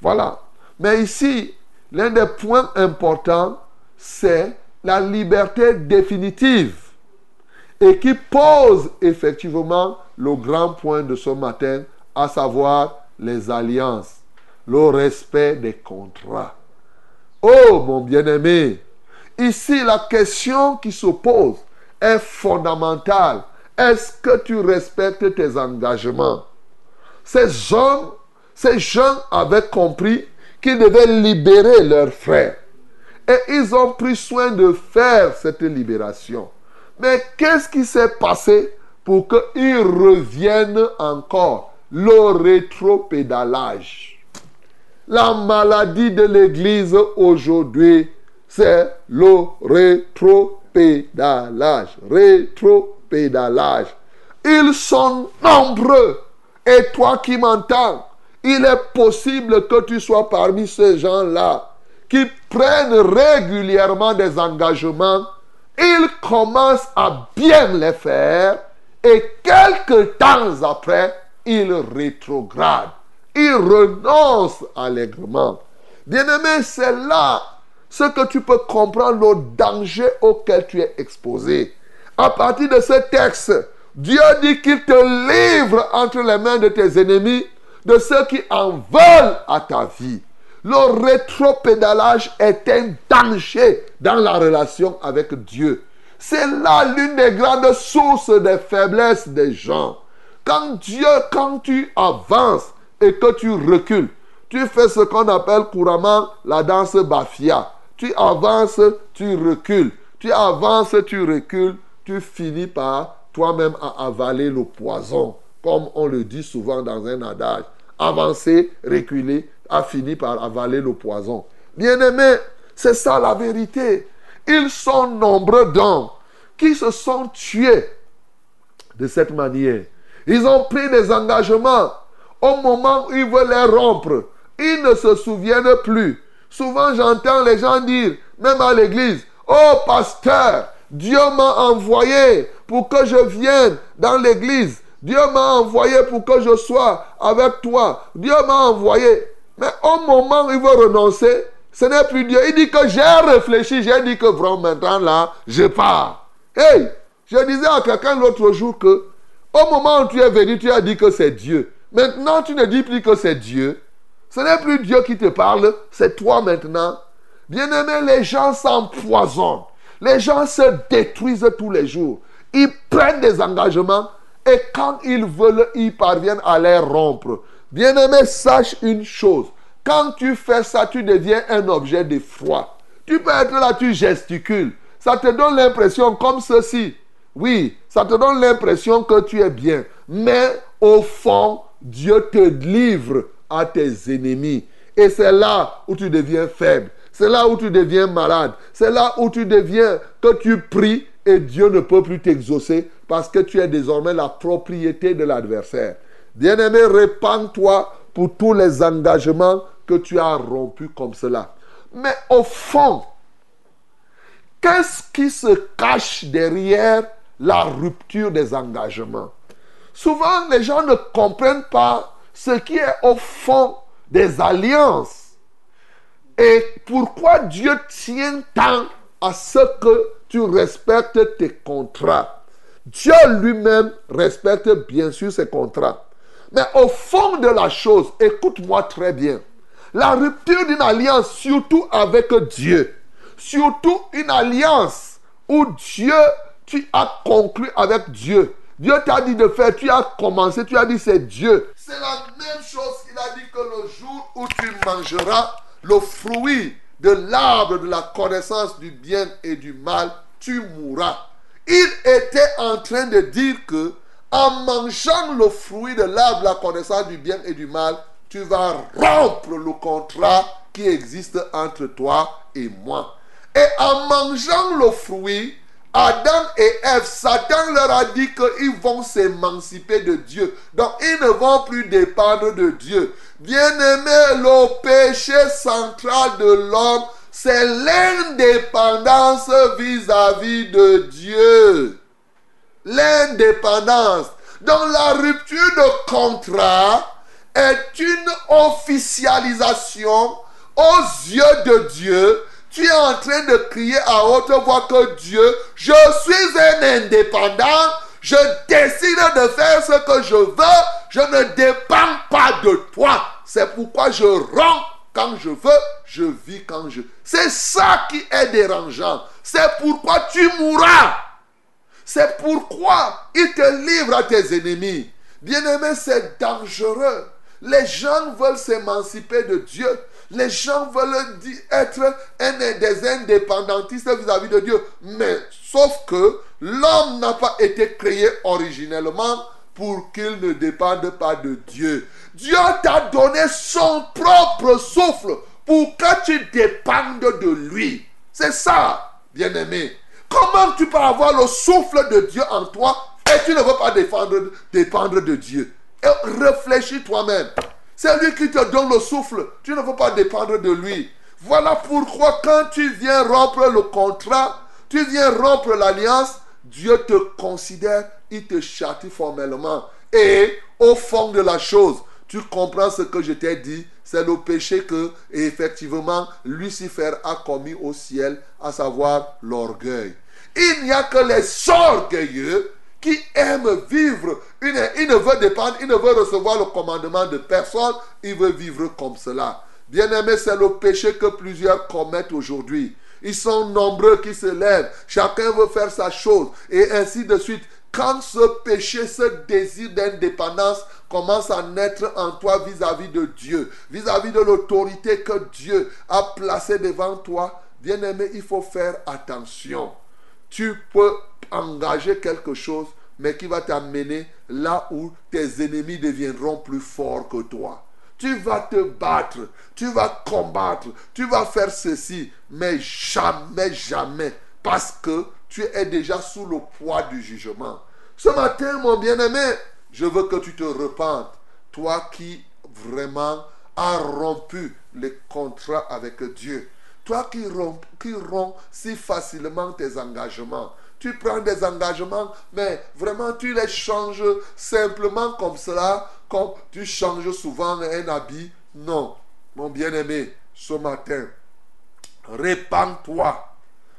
Voilà. Mais ici, l'un des points importants, c'est la liberté définitive et qui pose effectivement le grand point de ce matin, à savoir les alliances, le respect des contrats. Oh mon bien-aimé, ici la question qui se pose est fondamentale. Est-ce que tu respectes tes engagements? Ces hommes, ces gens avaient compris qu'ils devaient libérer leurs frères. Et ils ont pris soin de faire cette libération. Mais qu'est-ce qui s'est passé pour qu'ils reviennent encore? Le rétropédalage. La maladie de l'Église aujourd'hui, c'est le rétropédalage. Rétropédalage. Ils sont nombreux. Et toi qui m'entends, il est possible que tu sois parmi ces gens-là qui prennent régulièrement des engagements, ils commencent à bien les faire et quelques temps après, ils rétrogradent. Ils renoncent allègrement. Bien-aimé, c'est là ce que tu peux comprendre, le danger auquel tu es exposé. À partir de ce texte, Dieu dit qu'il te livre entre les mains de tes ennemis, de ceux qui en veulent à ta vie. Le rétropédalage est un danger dans la relation avec Dieu. C'est là l'une des grandes sources des faiblesses des gens. Quand Dieu, quand tu avances et que tu recules, tu fais ce qu'on appelle couramment la danse bafia. Tu avances, tu recules. Tu avances, tu recules. Tu finis par toi-même à avaler le poison comme on le dit souvent dans un adage. Avancer, reculer, a fini par avaler le poison. Bien-aimés, c'est ça la vérité. Ils sont nombreux d'hommes qui se sont tués de cette manière. Ils ont pris des engagements. Au moment où ils veulent les rompre, ils ne se souviennent plus. Souvent, j'entends les gens dire, même à l'église, Oh pasteur, Dieu m'a envoyé pour que je vienne dans l'église. Dieu m'a envoyé pour que je sois avec toi. Dieu m'a envoyé. Mais au moment où il veut renoncer, ce n'est plus Dieu. Il dit que j'ai réfléchi, j'ai dit que vraiment maintenant là, je pars. Hey, je disais à quelqu'un l'autre jour que au moment où tu es venu, tu as dit que c'est Dieu. Maintenant, tu ne dis plus que c'est Dieu. Ce n'est plus Dieu qui te parle, c'est toi maintenant. Bien-aimé, les gens s'empoisonnent. Les gens se détruisent tous les jours. Ils prennent des engagements et quand ils veulent, ils parviennent à les rompre. Bien-aimé, sache une chose. Quand tu fais ça, tu deviens un objet de foi. Tu peux être là, tu gesticules. Ça te donne l'impression comme ceci. Oui, ça te donne l'impression que tu es bien. Mais au fond, Dieu te livre à tes ennemis. Et c'est là où tu deviens faible. C'est là où tu deviens malade. C'est là où tu deviens que tu pries et Dieu ne peut plus t'exaucer parce que tu es désormais la propriété de l'adversaire. Bien-aimé, répands-toi pour tous les engagements que tu as rompus comme cela. Mais au fond, qu'est-ce qui se cache derrière la rupture des engagements? Souvent, les gens ne comprennent pas ce qui est au fond des alliances. Et pourquoi Dieu tient tant à ce que tu respectes tes contrats? Dieu lui-même respecte bien sûr ses contrats. Mais au fond de la chose, écoute-moi très bien, la rupture d'une alliance, surtout avec Dieu, surtout une alliance où Dieu, tu as conclu avec Dieu. Dieu t'a dit de faire, tu as commencé, tu as dit c'est Dieu. C'est la même chose qu'il a dit que le jour où tu mangeras le fruit de l'arbre de la connaissance du bien et du mal, tu mourras. Il était en train de dire que en mangeant le fruit de l'arbre la connaissance du bien et du mal, tu vas rompre le contrat qui existe entre toi et moi. Et en mangeant le fruit, Adam et Ève, Satan leur a dit qu'ils vont s'émanciper de Dieu. Donc ils ne vont plus dépendre de Dieu. Bien-aimé, le péché central de l'homme, c'est l'indépendance vis-à-vis de Dieu. L'indépendance. Donc la rupture de contrat est une officialisation aux yeux de Dieu tu es en train de crier à haute voix que Dieu, je suis un indépendant, je décide de faire ce que je veux, je ne dépends pas de toi. C'est pourquoi je rends quand je veux, je vis quand je... C'est ça qui est dérangeant. C'est pourquoi tu mourras. C'est pourquoi il te livre à tes ennemis. Bien-aimé, c'est dangereux. Les gens veulent s'émanciper de Dieu. Les gens veulent être un, des indépendantistes vis-à-vis de Dieu. Mais sauf que l'homme n'a pas été créé originellement pour qu'il ne dépende pas de Dieu. Dieu t'a donné son propre souffle pour que tu dépendes de lui. C'est ça, bien-aimé. Comment tu peux avoir le souffle de Dieu en toi et tu ne veux pas dépendre de Dieu? Réfléchis toi-même. C'est lui qui te donne le souffle. Tu ne veux pas dépendre de lui. Voilà pourquoi quand tu viens rompre le contrat, tu viens rompre l'alliance, Dieu te considère, il te châtie formellement. Et au fond de la chose, tu comprends ce que je t'ai dit, c'est le péché que, effectivement, Lucifer a commis au ciel, à savoir l'orgueil. Il n'y a que les orgueilleux qui aime vivre, il ne veut dépendre, il ne veut recevoir le commandement de personne, il veut vivre comme cela. Bien-aimé, c'est le péché que plusieurs commettent aujourd'hui. Ils sont nombreux qui se lèvent, chacun veut faire sa chose, et ainsi de suite. Quand ce péché, ce désir d'indépendance commence à naître en toi vis-à-vis de Dieu, vis-à-vis -vis de l'autorité que Dieu a placée devant toi, bien-aimé, il faut faire attention. Tu peux engager quelque chose, mais qui va t'amener là où tes ennemis deviendront plus forts que toi. Tu vas te battre, tu vas combattre, tu vas faire ceci, mais jamais, jamais, parce que tu es déjà sous le poids du jugement. Ce matin, mon bien-aimé, je veux que tu te repentes, toi qui vraiment as rompu les contrats avec Dieu. Toi qui romps, si facilement tes engagements. Tu prends des engagements, mais vraiment tu les changes simplement comme cela, comme tu changes souvent un habit. Non, mon bien-aimé, ce matin, répands-toi.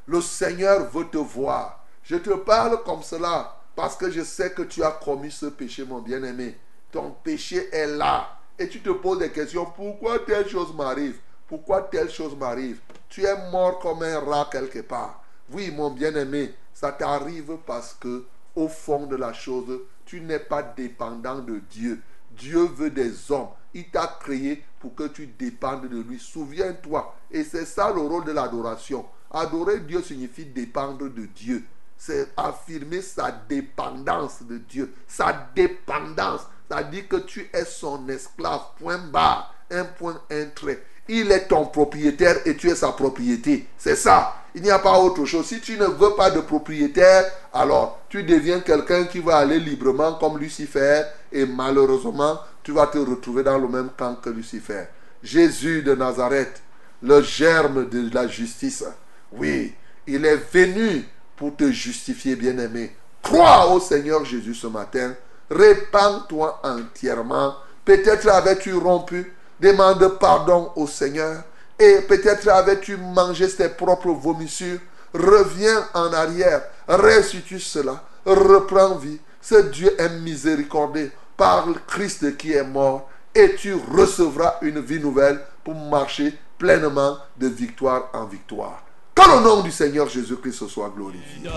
Le Seigneur veut te voir. Je te parle comme cela parce que je sais que tu as commis ce péché, mon bien-aimé. Ton péché est là. Et tu te poses des questions. Pourquoi telle chose m'arrive Pourquoi telle chose m'arrive? Tu es mort comme un rat quelque part. Oui, mon bien-aimé, ça t'arrive parce que, au fond de la chose, tu n'es pas dépendant de Dieu. Dieu veut des hommes. Il t'a créé pour que tu dépendes de lui. Souviens-toi. Et c'est ça le rôle de l'adoration. Adorer Dieu signifie dépendre de Dieu. C'est affirmer sa dépendance de Dieu. Sa dépendance. Ça dit que tu es son esclave. Point barre. Un point, un trait. Il est ton propriétaire et tu es sa propriété. C'est ça. Il n'y a pas autre chose. Si tu ne veux pas de propriétaire, alors tu deviens quelqu'un qui va aller librement comme Lucifer et malheureusement, tu vas te retrouver dans le même camp que Lucifer. Jésus de Nazareth, le germe de la justice. Oui, il est venu pour te justifier, bien-aimé. Crois au Seigneur Jésus ce matin. Répands-toi entièrement. Peut-être avais-tu rompu. Demande pardon au Seigneur. Et peut-être avais-tu mangé tes propres vomissures. Reviens en arrière. Restitue cela. Reprends vie. Ce Dieu est miséricordieux par le Christ qui est mort. Et tu recevras une vie nouvelle pour marcher pleinement de victoire en victoire. Que le nom du Seigneur Jésus-Christ soit glorifié.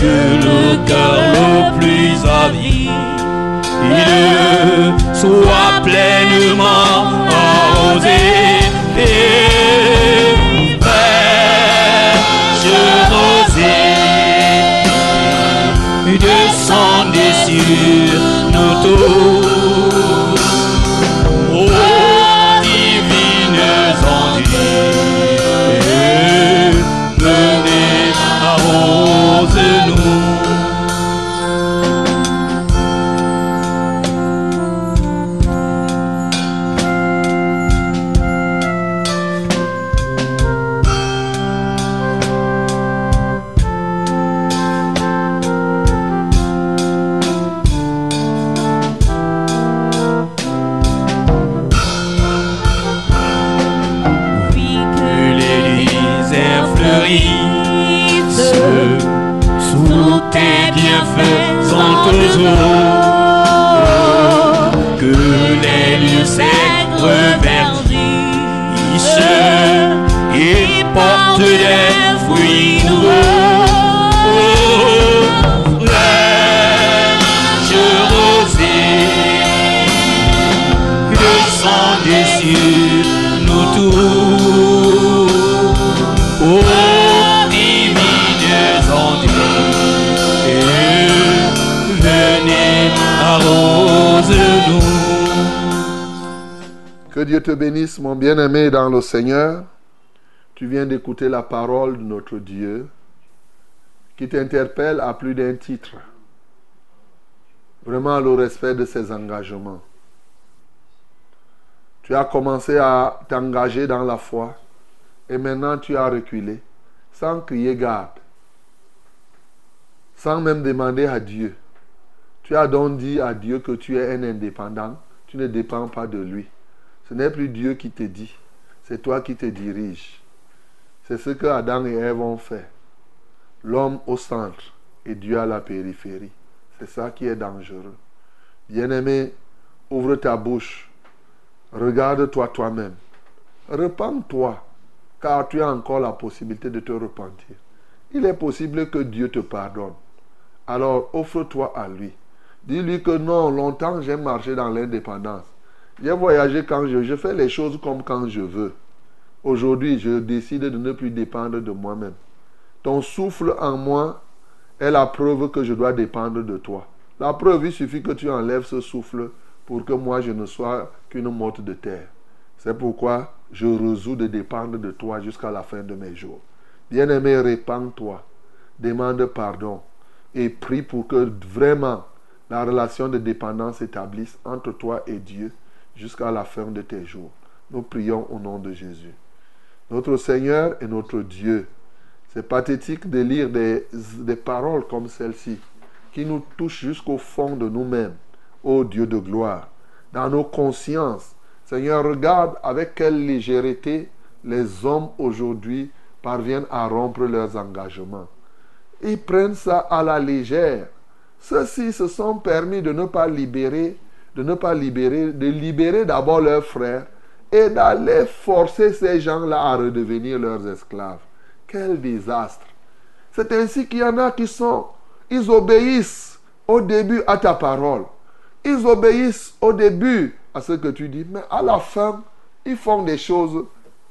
Que le cœur le plus avide soit pleinement arrosé. Et fraîche rosée descendez sur nous tous. Des fruits. Fraîche rosée, descendez sur nous ondes, venez arrose-nous. Que Dieu te bénisse, mon bien-aimé dans le Seigneur. Tu viens d'écouter la parole de notre Dieu qui t'interpelle à plus d'un titre. Vraiment le respect de ses engagements. Tu as commencé à t'engager dans la foi et maintenant tu as reculé sans crier garde, sans même demander à Dieu. Tu as donc dit à Dieu que tu es un indépendant, tu ne dépends pas de lui. Ce n'est plus Dieu qui te dit, c'est toi qui te diriges. C'est ce que Adam et Ève ont fait. L'homme au centre et Dieu à la périphérie. C'est ça qui est dangereux. Bien-aimé, ouvre ta bouche. Regarde-toi toi-même. Repends-toi, car tu as encore la possibilité de te repentir. Il est possible que Dieu te pardonne. Alors offre-toi à lui. Dis-lui que non, longtemps j'ai marché dans l'indépendance. J'ai voyagé quand je, je fais les choses comme quand je veux. Aujourd'hui, je décide de ne plus dépendre de moi-même. Ton souffle en moi est la preuve que je dois dépendre de toi. La preuve, il suffit que tu enlèves ce souffle pour que moi je ne sois qu'une motte de terre. C'est pourquoi je résous de dépendre de toi jusqu'à la fin de mes jours. Bien-aimé, répands-toi, demande pardon et prie pour que vraiment la relation de dépendance s'établisse entre toi et Dieu jusqu'à la fin de tes jours. Nous prions au nom de Jésus. Notre Seigneur et notre Dieu, c'est pathétique de lire des, des paroles comme celle-ci qui nous touchent jusqu'au fond de nous-mêmes, ô Dieu de gloire, dans nos consciences. Seigneur, regarde avec quelle légèreté les hommes aujourd'hui parviennent à rompre leurs engagements. Ils prennent ça à la légère. Ceux-ci se sont permis de ne pas libérer, de ne pas libérer, de libérer d'abord leurs frères et d'aller forcer ces gens-là à redevenir leurs esclaves. Quel désastre. C'est ainsi qu'il y en a qui sont, ils obéissent au début à ta parole. Ils obéissent au début à ce que tu dis, mais à la fin, ils font des choses.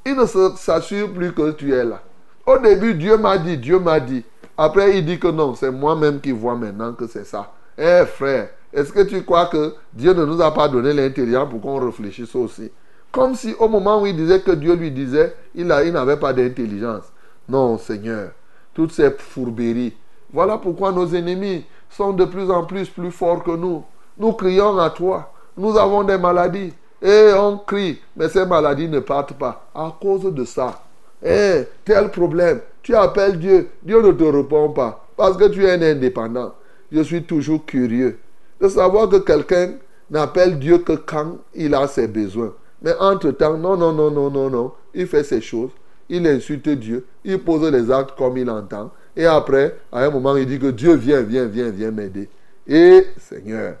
Ils ne s'assurent plus que tu es là. Au début, Dieu m'a dit, Dieu m'a dit. Après, il dit que non, c'est moi-même qui vois maintenant que c'est ça. Eh frère, est-ce que tu crois que Dieu ne nous a pas donné l'intelligence pour qu'on réfléchisse aussi? Comme si au moment où il disait que Dieu lui disait, il, n'avait pas d'intelligence. Non, Seigneur, toutes ces fourberies. Voilà pourquoi nos ennemis sont de plus en plus plus forts que nous. Nous crions à toi. Nous avons des maladies. Et on crie, mais ces maladies ne partent pas. À cause de ça. Eh, tel problème. Tu appelles Dieu. Dieu ne te répond pas. Parce que tu es un indépendant. Je suis toujours curieux de savoir que quelqu'un n'appelle Dieu que quand il a ses besoins. Mais entre-temps, non, non, non, non, non, non. Il fait ses choses. Il insulte Dieu. Il pose les actes comme il entend. Et après, à un moment, il dit que Dieu vient, vient, vient, vient m'aider. Et Seigneur,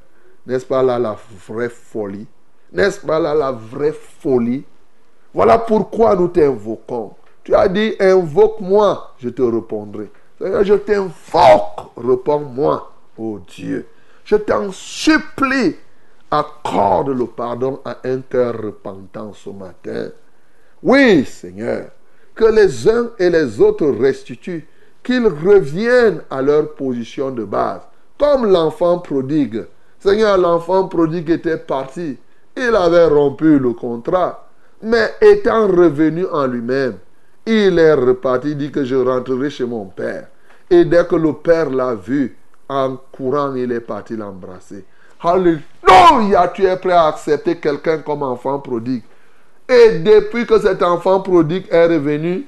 n'est-ce pas là la vraie folie? N'est-ce pas là la vraie folie? Voilà pourquoi nous t'invoquons. Tu as dit, invoque-moi, je te répondrai. Seigneur, je t'invoque, réponds-moi, oh Dieu. Je t'en supplie, accorde le pardon à un cœur repentant ce matin. Oui, Seigneur, que les uns et les autres restituent, qu'ils reviennent à leur position de base, comme l'enfant prodigue. Seigneur, l'enfant prodigue était parti. Il avait rompu le contrat. Mais étant revenu en lui-même, il est reparti, dit que je rentrerai chez mon père. Et dès que le père l'a vu, en courant, il est parti l'embrasser. Alléluia, tu es prêt à accepter quelqu'un comme enfant prodigue. Et depuis que cet enfant prodigue est revenu,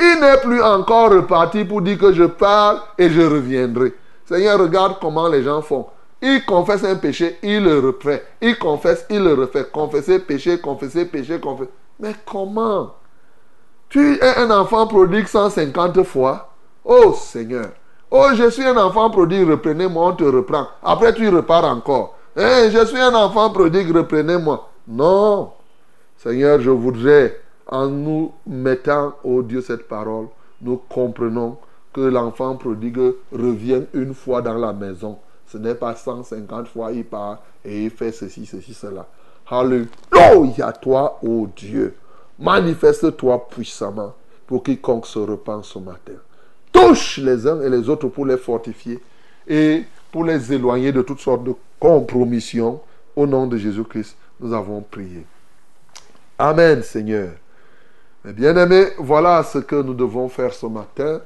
il n'est plus encore reparti pour dire que je pars et je reviendrai. Seigneur, regarde comment les gens font. Ils confessent un péché, ils le refait. Ils confessent, ils le refait. Confesser péché, confesser péché, confesser. Mais comment? Tu es un enfant prodigue 150 fois Oh Seigneur. Oh, je suis un enfant prodigue, reprenez-moi, on te reprend. Après, tu repars encore. Hein, je suis un enfant prodigue, reprenez-moi. Non. Seigneur, je voudrais, en nous mettant, au Dieu, cette parole, nous comprenons que l'enfant prodigue revient une fois dans la maison. Ce n'est pas 150 fois il part et il fait ceci, ceci, cela. Alléluia, toi, ô Dieu. Manifeste-toi puissamment pour quiconque se repent ce matin. Touche les uns et les autres pour les fortifier et pour les éloigner de toutes sortes de compromissions. Au nom de Jésus-Christ, nous avons prié. Amen, Seigneur. bien-aimés, voilà ce que nous devons faire ce matin.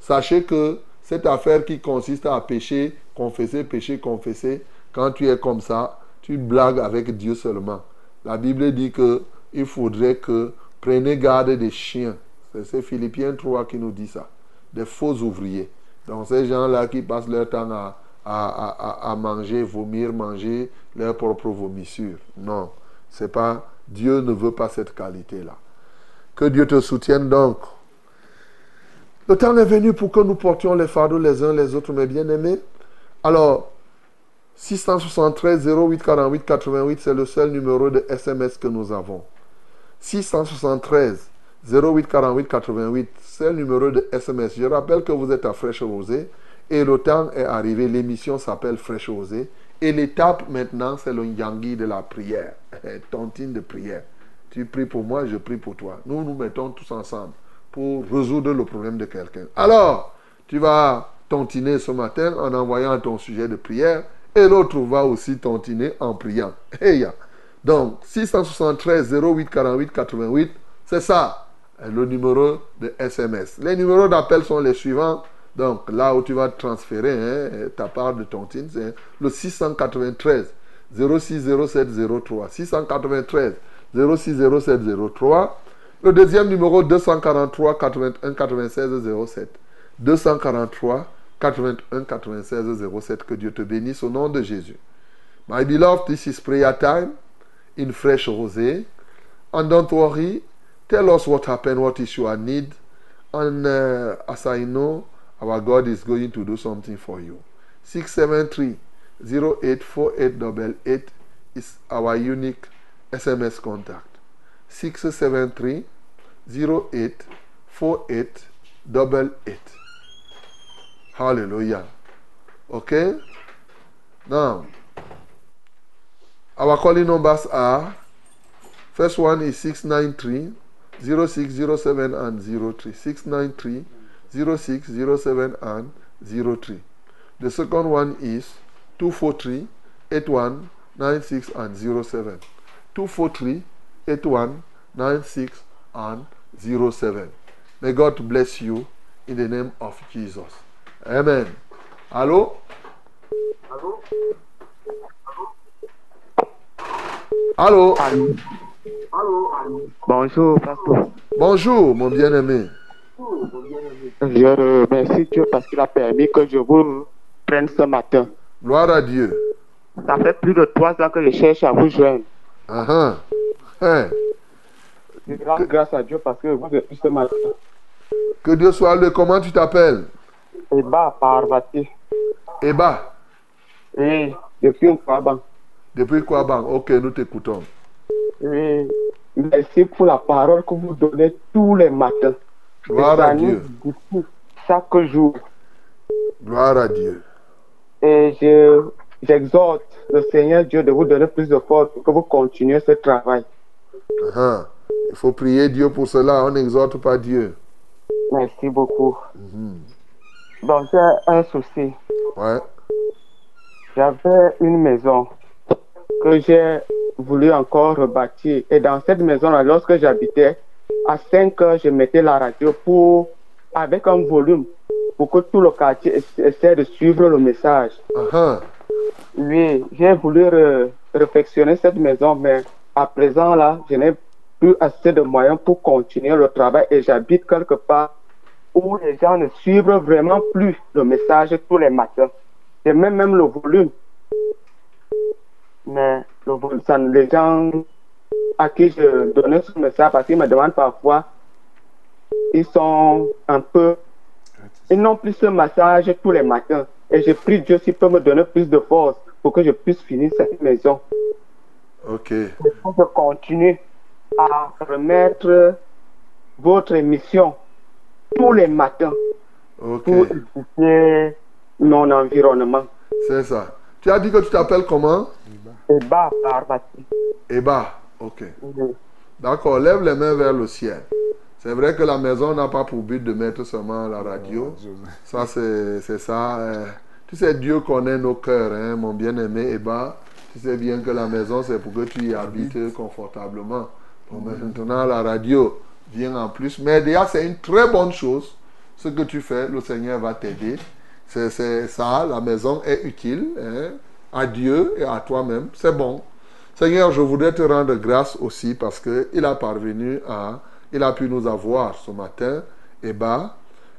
Sachez que cette affaire qui consiste à pécher, confesser, pécher, confesser, quand tu es comme ça, tu blagues avec Dieu seulement. La Bible dit que il faudrait que prenez garde des chiens. C'est Philippiens 3 qui nous dit ça. Des faux ouvriers. Donc ces gens-là qui passent leur temps à, à, à, manger, vomir, manger leur propre vomissure. Non, c'est pas. Dieu ne veut pas cette qualité-là. Que Dieu te soutienne donc. Le temps est venu pour que nous portions les fardeaux les uns les autres, mes bien-aimés. Alors, 673 08 48 88, c'est le seul numéro de SMS que nous avons. 673 08 48 88, c'est le numéro de SMS. Je rappelle que vous êtes à Fraîche Rosée et le temps est arrivé. L'émission s'appelle Fraîche Rosée. Et l'étape maintenant, c'est le yangi de la prière, [laughs] tontine de prière. Tu pries pour moi, je prie pour toi. Nous nous mettons tous ensemble pour résoudre le problème de quelqu'un. Alors, tu vas tontiner ce matin en envoyant ton sujet de prière et l'autre va aussi tontiner en priant. [laughs] Donc, 673 08 48 88, c'est ça, le numéro de SMS. Les numéros d'appel sont les suivants. Donc, là où tu vas transférer hein, ta part de tontine, c'est le 693 060703. 693 060703. Le deuxième numéro 243 81 96 07. 243 81 96 07. Que Dieu te bénisse au nom de Jésus. My beloved, this is prayer time in fresh rosé. And don't worry, tell us what happened, what is your need. And uh, as I know, our God is going to do something for you. 673 084888 is our unique SMS contact. 673 084888. Hallelujah. Okay? Now, our calling numbers are first one is 693 0607 and 03. 693 0607 and 03. The second one is 243 81 96 and 07. 243 81 96 and 07. May God bless you in the name of Jesus. Amen. Allô? Allô? Bonjour, pasteur. Bonjour, mon bien-aimé. Je remercie Dieu parce qu'il a permis que je vous prenne ce matin. Gloire à Dieu. Ça fait plus de trois ans que je cherche à vous joindre. Ah ah. Hein. Je rends grâce à Dieu parce que vous êtes ce matin. Que Dieu soit le. Comment tu t'appelles? Et bas, Parvati. Eba. Et depuis Kwaban. Depuis quoi, bang? Ok, nous t'écoutons. Et merci pour la parole que vous donnez tous les matins. Gloire à Dieu. chaque jour. Gloire à Dieu. Et je, j'exhorte le Seigneur Dieu de vous donner plus de force pour que vous continuez ce travail. Ah ah. Il faut prier Dieu pour cela. On n'exhorte pas Dieu. Merci beaucoup. Donc, j'ai un souci. Ouais. J'avais une maison que j'ai voulu encore rebâtir. Et dans cette maison-là, lorsque j'habitais, à 5 heures, je mettais la radio pour, avec un volume pour que tout le quartier essa- essaie de suivre le message. Ah. Oui, j'ai voulu re- réfectionner cette maison, mais à présent, là, je n'ai plus assez de moyens pour continuer le travail et j'habite quelque part où les gens ne suivent vraiment plus le message tous les matins. J'ai même, même le volume. Mais le les gens à qui je donnais ce message, parce qu'ils me demandent parfois, ils sont un peu ils n'ont plus ce massage tous les matins. Et je prie Dieu s'il peut me donner plus de force pour que je puisse finir cette maison. Ok. Je continue à remettre votre émission tous les matins pour édifier mon environnement. C'est ça. Tu as dit que tu t'appelles comment? Et bas, Parvati. Eba. Ok. Oui. D'accord. Lève les mains vers le ciel. C'est vrai que la maison n'a pas pour but de mettre seulement la radio. Ça, c'est ça. euh. Tu sais, Dieu connaît nos cœurs, hein, mon bien-aimé Eba. Tu sais bien que la maison, c'est pour que tu y habites confortablement. Bon, maintenant, la radio vient en plus. Mais déjà, c'est une très bonne chose. Ce que tu fais, le Seigneur va t'aider. C'est ça, la maison est utile hein, à Dieu et à toi-même. C'est bon. Seigneur, je voudrais te rendre grâce aussi parce qu'il a parvenu à, il a pu nous avoir ce matin, et bas.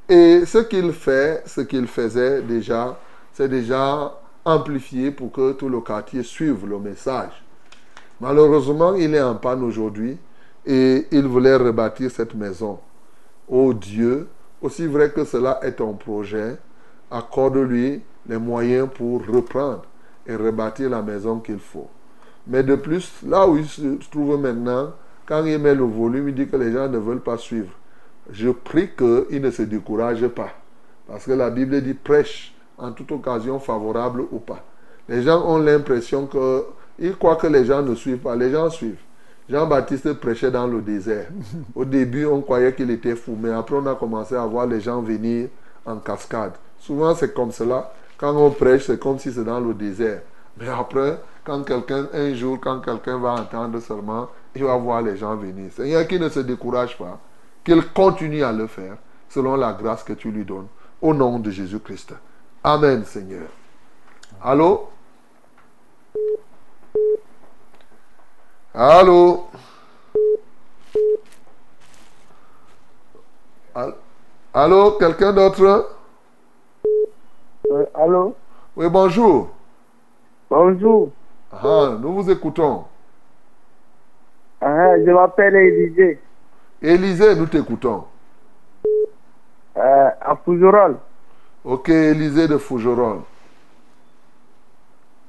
Et ce qu'il fait, ce qu'il faisait déjà, c'est déjà amplifié pour que tout le quartier suive le message. Malheureusement, il est en panne aujourd'hui et il voulait rebâtir cette maison. Oh Dieu, aussi vrai que cela est ton projet, accorde-lui les moyens pour reprendre et rebâtir la maison qu'il faut. Mais de plus, là où il se trouve maintenant, quand il met le volume, il dit que les gens ne veulent pas suivre. Je prie qu'il ne se décourage pas. Parce que la Bible dit prêche en toute occasion favorable ou pas. Les gens ont l'impression que, ils croient que les gens ne suivent pas. Les gens suivent. Jean-Baptiste prêchait dans le désert. Au début, on croyait qu'il était fou, mais après, on a commencé à voir les gens venir en cascade. Souvent, c'est comme cela. Quand on prêche, c'est comme si c'est dans le désert. Mais après, quand quelqu'un, un jour, quand quelqu'un va entendre seulement, il va voir les gens venir. Seigneur, qui ne se décourage pas, qu'il continue à le faire, selon la grâce que tu lui donnes, au nom de Jésus-Christ. Amen, Seigneur. Allô? Allô? Al- Allô, quelqu'un d'autre? Euh, allô Oui, bonjour. Bonjour. Ah, nous vous écoutons. Ah, je m'appelle Élisée, Élisée, nous t'écoutons. euh, à Fougerolles. Ok, Élisée de Fougerolles.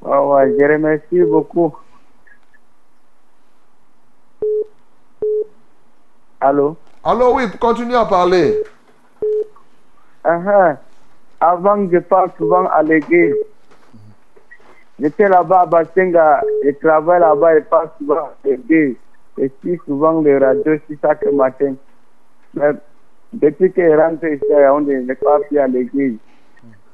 Oh, ouais, je remercie beaucoup. Allô? Alors oui, continue à parler. Ah, ah. Avant, je pars souvent à l'église. J'étais là-bas à Basenga, je travaille là-bas et passe souvent à l'église. Je suis souvent les radios ici chaque matin. Mais depuis que je rentre ici je n'ai pas plus à l'église.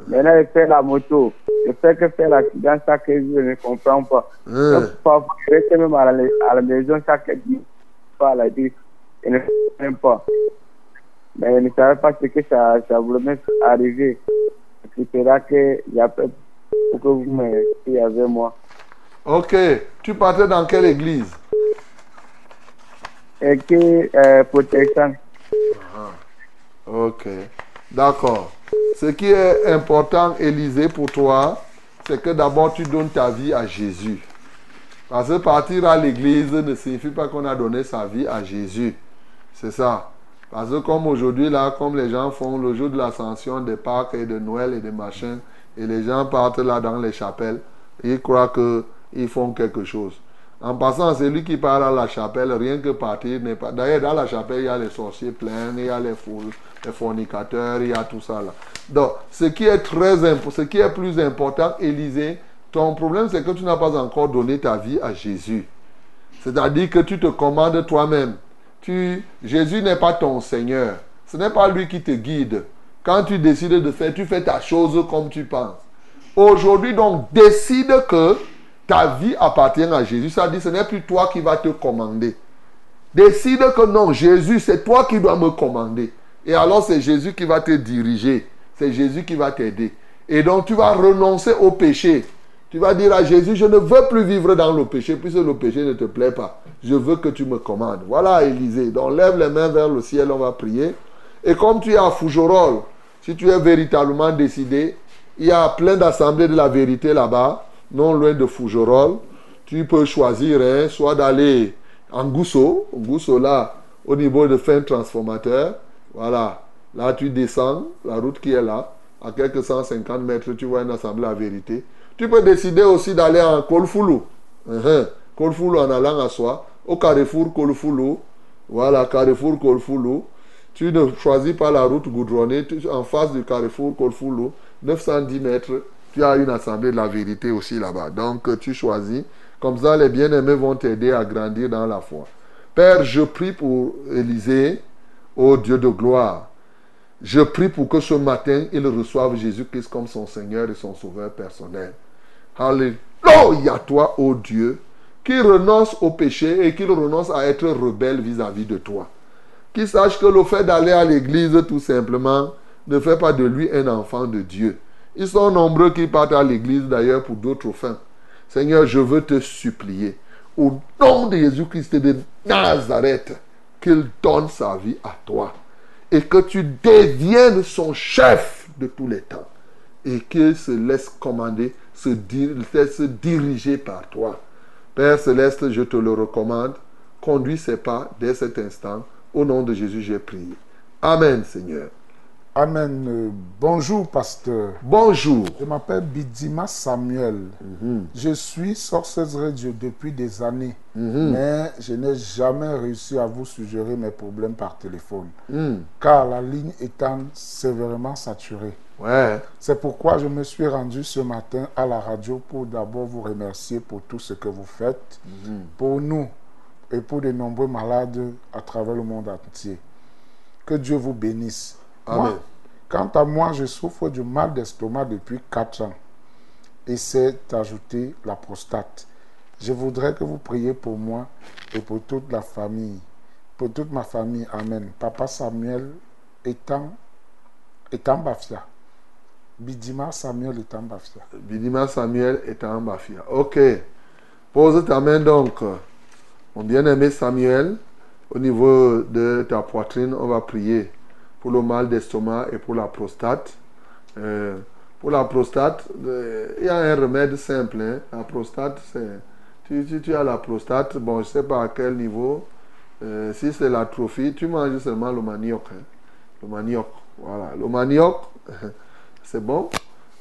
Maintenant, je fais la moto. Je fais que faire l'accident chaque jour, je ne comprends pas. Hein. Donc, Parfois, je reste même à la, à la maison chaque jour, pas à la vie. Je ne même pas. Mais je ne savais pas ce que ça, ça voulait arriver. C'est là que j'appelle pour que vous me soyez avec moi. Ok, tu partais dans quelle église? Et que euh, protection. Ok, d'accord. Ce qui est important, Élisée, pour toi, c'est que d'abord tu donnes ta vie à Jésus. Parce que partir à l'église ne signifie pas qu'on a donné sa vie à Jésus. C'est ça. Parce que comme aujourd'hui, là, comme les gens font le jour de l'ascension des Pâques et de Noël et de machin, et les gens partent là dans les chapelles, ils croient qu'ils font quelque chose. En passant, celui qui part à la chapelle, rien que partir n'est pas. D'ailleurs, dans la chapelle, il y a les sorciers pleins, il y a les foules, les fornicateurs, il y a tout ça là. Donc, ce qui est très ce qui est plus important, Élisée, ton problème, c'est que tu n'as pas encore donné ta vie à Jésus. C'est-à-dire que tu te commandes toi-même. Jésus n'est pas ton Seigneur. Ce n'est pas lui qui te guide. Quand tu décides de faire, tu fais ta chose comme tu penses. Aujourd'hui, donc, décide que ta vie appartient à Jésus. Ça dit, ce n'est plus toi qui vas te commander. Décide que non, Jésus, c'est toi qui dois me commander. Et alors, c'est Jésus qui va te diriger. C'est Jésus qui va t'aider. Et donc, tu vas renoncer au péché. Tu vas dire à Jésus, je ne veux plus vivre dans le péché, puisque le péché ne te plaît pas. Je veux que tu me commandes. Voilà, Élisée. Donc, lève les mains vers le ciel, on va prier. Et comme tu es à Fougerolles, si tu es véritablement décidé, il y a plein d'assemblées de la vérité là-bas, non loin de Fougerolles. Tu peux choisir hein, soit d'aller en Gousso, Gousso là, au niveau de fin transformateur. Voilà, là tu descends, la route qui est là, à quelques 150 mètres, tu vois une assemblée à vérité. Tu peux décider aussi d'aller en Kolfoulou. Uh Kolfoulou en allant à soi, au carrefour Kolfoulou. Voilà, carrefour Kolfoulou. Tu ne choisis pas la route goudronnée, tu- en face du carrefour Kolfoulou, 910 mètres, tu as une assemblée de la vérité aussi là-bas. Donc euh, tu choisis. Comme ça, les bien-aimés vont t'aider à grandir dans la foi. Père, je prie pour Élisée, ô Dieu de gloire. Je prie pour que ce matin, il reçoive Jésus-Christ comme son Seigneur et son Sauveur personnel. Alléluia, toi, ô Dieu, qui renonce au péché et qu'il renonce à être rebelle vis-à-vis de toi. Qu'il sache que le fait d'aller à l'église, tout simplement, ne fait pas de lui un enfant de Dieu. Ils sont nombreux qui partent à l'église d'ailleurs pour d'autres fins. Seigneur, je veux te supplier, au nom de Jésus-Christ de Nazareth, qu'il donne sa vie à toi et que tu deviennes son chef de tous les temps et qu'il se laisse commander, se, diriger par toi. Père céleste, je te le recommande. Conduis ses pas dès cet instant. Au nom de Jésus, j'ai prié. Amen, Seigneur. Amen. Euh, bonjour, pasteur. Bonjour. Je m'appelle Bidima Samuel. Je suis sorceuse radio depuis des années, mais je n'ai jamais réussi à vous suggérer mes problèmes par téléphone, Hmm. car la ligne étant sévèrement saturée. Ouais. C'est pourquoi je me suis rendu ce matin à la radio pour d'abord vous remercier pour tout ce que vous faites pour nous, et pour de nombreux malades à travers le monde entier. Que Dieu vous bénisse. Amen. Moi, quant à moi, je souffre du mal d'estomac depuis 4 ans et c'est ajouté la prostate. Je voudrais que vous priez pour moi et pour toute la famille, pour toute ma famille. Amen. Papa Samuel étant, étant Bafia. Bidima Samuel étant Bafia. Bidima Samuel en Bafia. Ok. Pose ta main donc. Mon bien-aimé Samuel, au niveau de ta poitrine, on va prier pour le mal d'estomac et pour la prostate. Euh, pour la prostate, euh, il y a un remède simple. hein. La prostate, c'est. Tu, tu, as la prostate, bon, je ne sais pas à quel niveau. Euh, si c'est l'atrophie, tu manges seulement le manioc. hein. Le manioc, voilà. Le manioc, [laughs] c'est bon.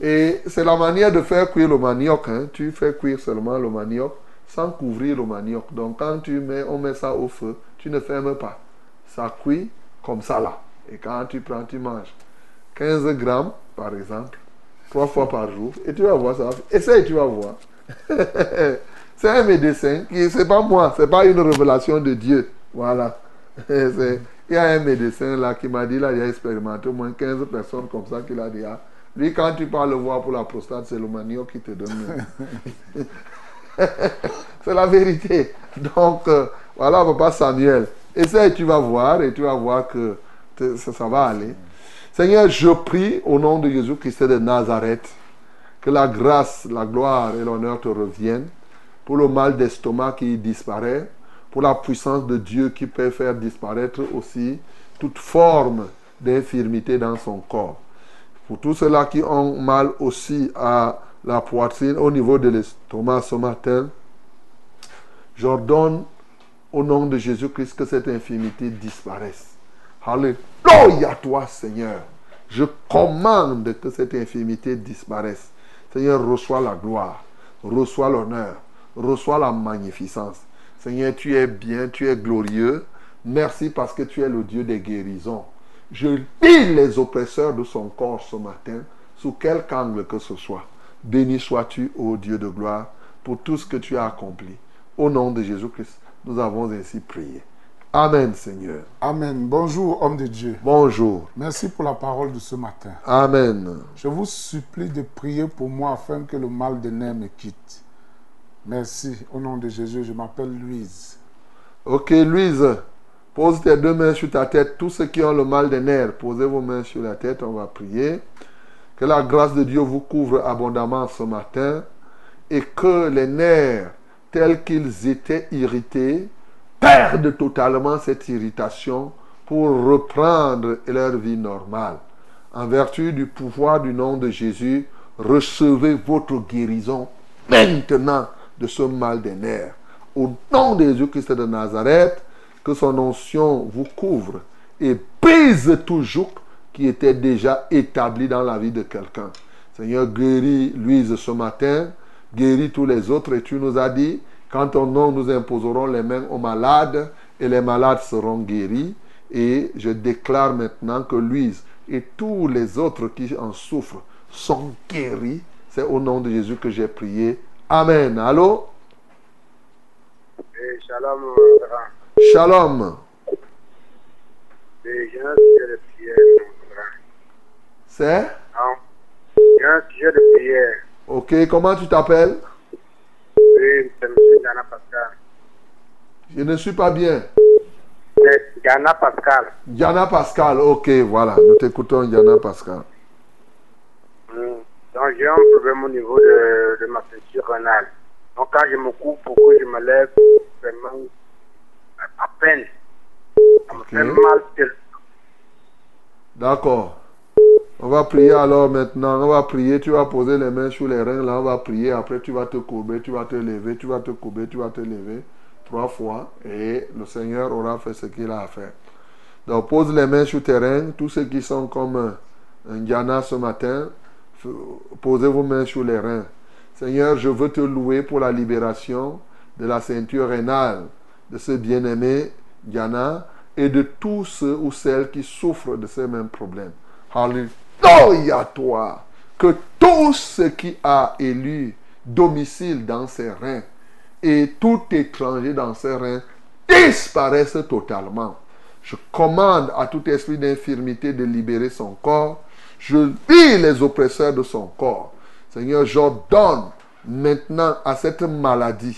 Et c'est la manière de faire cuire le manioc. hein. Tu fais cuire seulement le manioc sans couvrir le manioc. Donc quand tu mets, on met ça au feu, tu ne fermes pas. Ça cuit comme ça là. Et quand tu prends, tu manges 15 grammes, par exemple, trois fois par jour. Et tu vas voir ça. Essaye, tu vas voir. [laughs] c'est un médecin qui, c'est pas moi, c'est pas une révélation de Dieu. Voilà. [laughs] Il y a un médecin là qui m'a dit, là, il a expérimenté au moins 15 personnes comme ça qu'il a dit, ah, lui, quand tu pars le voir pour la prostate, c'est le manioc qui te donne. [laughs] c'est la vérité. Donc, euh, voilà, papa Samuel. Essaye, tu vas voir et tu vas voir que ça, va aller. Seigneur, je prie au nom de Jésus-Christ de Nazareth que la grâce, la gloire et l'honneur te reviennent pour le mal d'estomac qui disparaît, pour la puissance de Dieu qui peut faire disparaître aussi toute forme d'infirmité dans son corps. Pour tous ceux-là qui ont mal aussi à la poitrine, au niveau de l'estomac ce matin, j'ordonne au nom de Jésus-Christ que cette infirmité disparaisse. Alléluia toi Seigneur. Je commande que cette infirmité disparaisse. Seigneur, reçois la gloire, reçois l'honneur, reçois la magnificence. Seigneur, tu es bien, tu es glorieux. Merci parce que tu es le Dieu des guérisons. Je lis les oppresseurs de son corps ce matin, sous quelque angle que ce soit. Béni sois-tu, ô Dieu de gloire, pour tout ce que tu as accompli. Au nom de Jésus-Christ, nous avons ainsi prié. Amen, Seigneur. Amen. Bonjour, homme de Dieu. Bonjour. Merci pour la parole de ce matin. Amen. Je vous supplie de prier pour moi afin que le mal de nerfs me quitte. Merci. Au nom de Jésus, je m'appelle Louise. Ok, Louise, pose tes deux mains sur ta tête. Tous ceux qui ont le mal des nerfs, posez vos mains sur la tête. On va prier. Que la grâce de Dieu vous couvre abondamment ce matin et que les nerfs, tels qu'ils étaient irrités, perdent totalement cette irritation pour reprendre leur vie normale. En vertu du pouvoir du nom de Jésus, recevez votre guérison maintenant de ce mal des nerfs. Au nom de Jésus-Christ de Nazareth, que son onction vous couvre et brise tout joug qui était déjà établi dans la vie de quelqu'un. Seigneur, guéris Louise ce matin, guéris tous les autres et tu nous as dit, quand ton nom nous imposerons les mains aux malades et les malades seront guéris. Et je déclare maintenant que Louise et tous les autres qui en souffrent sont guéris. C'est au nom de Jésus que j'ai prié. Amen. Allô? Et shalom. Shalom. Grand. C'est? Non. J'ai un sujet de prière. Ok, comment tu t'appelles? Oui, c'est M. Diana Pascal. Je ne suis pas bien. C'est Diana Pascal. Diana Pascal, ok, voilà. Nous t'écoutons, Diana Pascal. Hmm. Donc j'ai un problème au niveau de, de ma ceinture rénale. Donc quand je me coupe pour que je me lève, vraiment à peine. Ça me Ok. fait mal. D'accord. On va prier alors maintenant. On va prier. Tu vas poser les mains sur les reins. Là, on va prier. Après, tu vas te courber. Tu vas te lever. Tu vas te courber. Tu vas te lever. Trois fois. Et le Seigneur aura fait ce qu'il a à faire. Donc, pose les mains sur tes reins. Tous ceux qui sont comme un Diana ce matin, posez vos mains sur les reins. Seigneur, je veux te louer pour la libération de la ceinture rénale de ce bien-aimé Diana et de tous ceux ou celles qui souffrent de ces mêmes problèmes. Alléluia toi. Que tout ce qui a élu domicile dans ses reins et tout étranger dans ses reins disparaisse totalement. Je commande à tout esprit d'infirmité de libérer son corps. Je lis les oppresseurs de son corps. Seigneur, j'ordonne maintenant à cette maladie,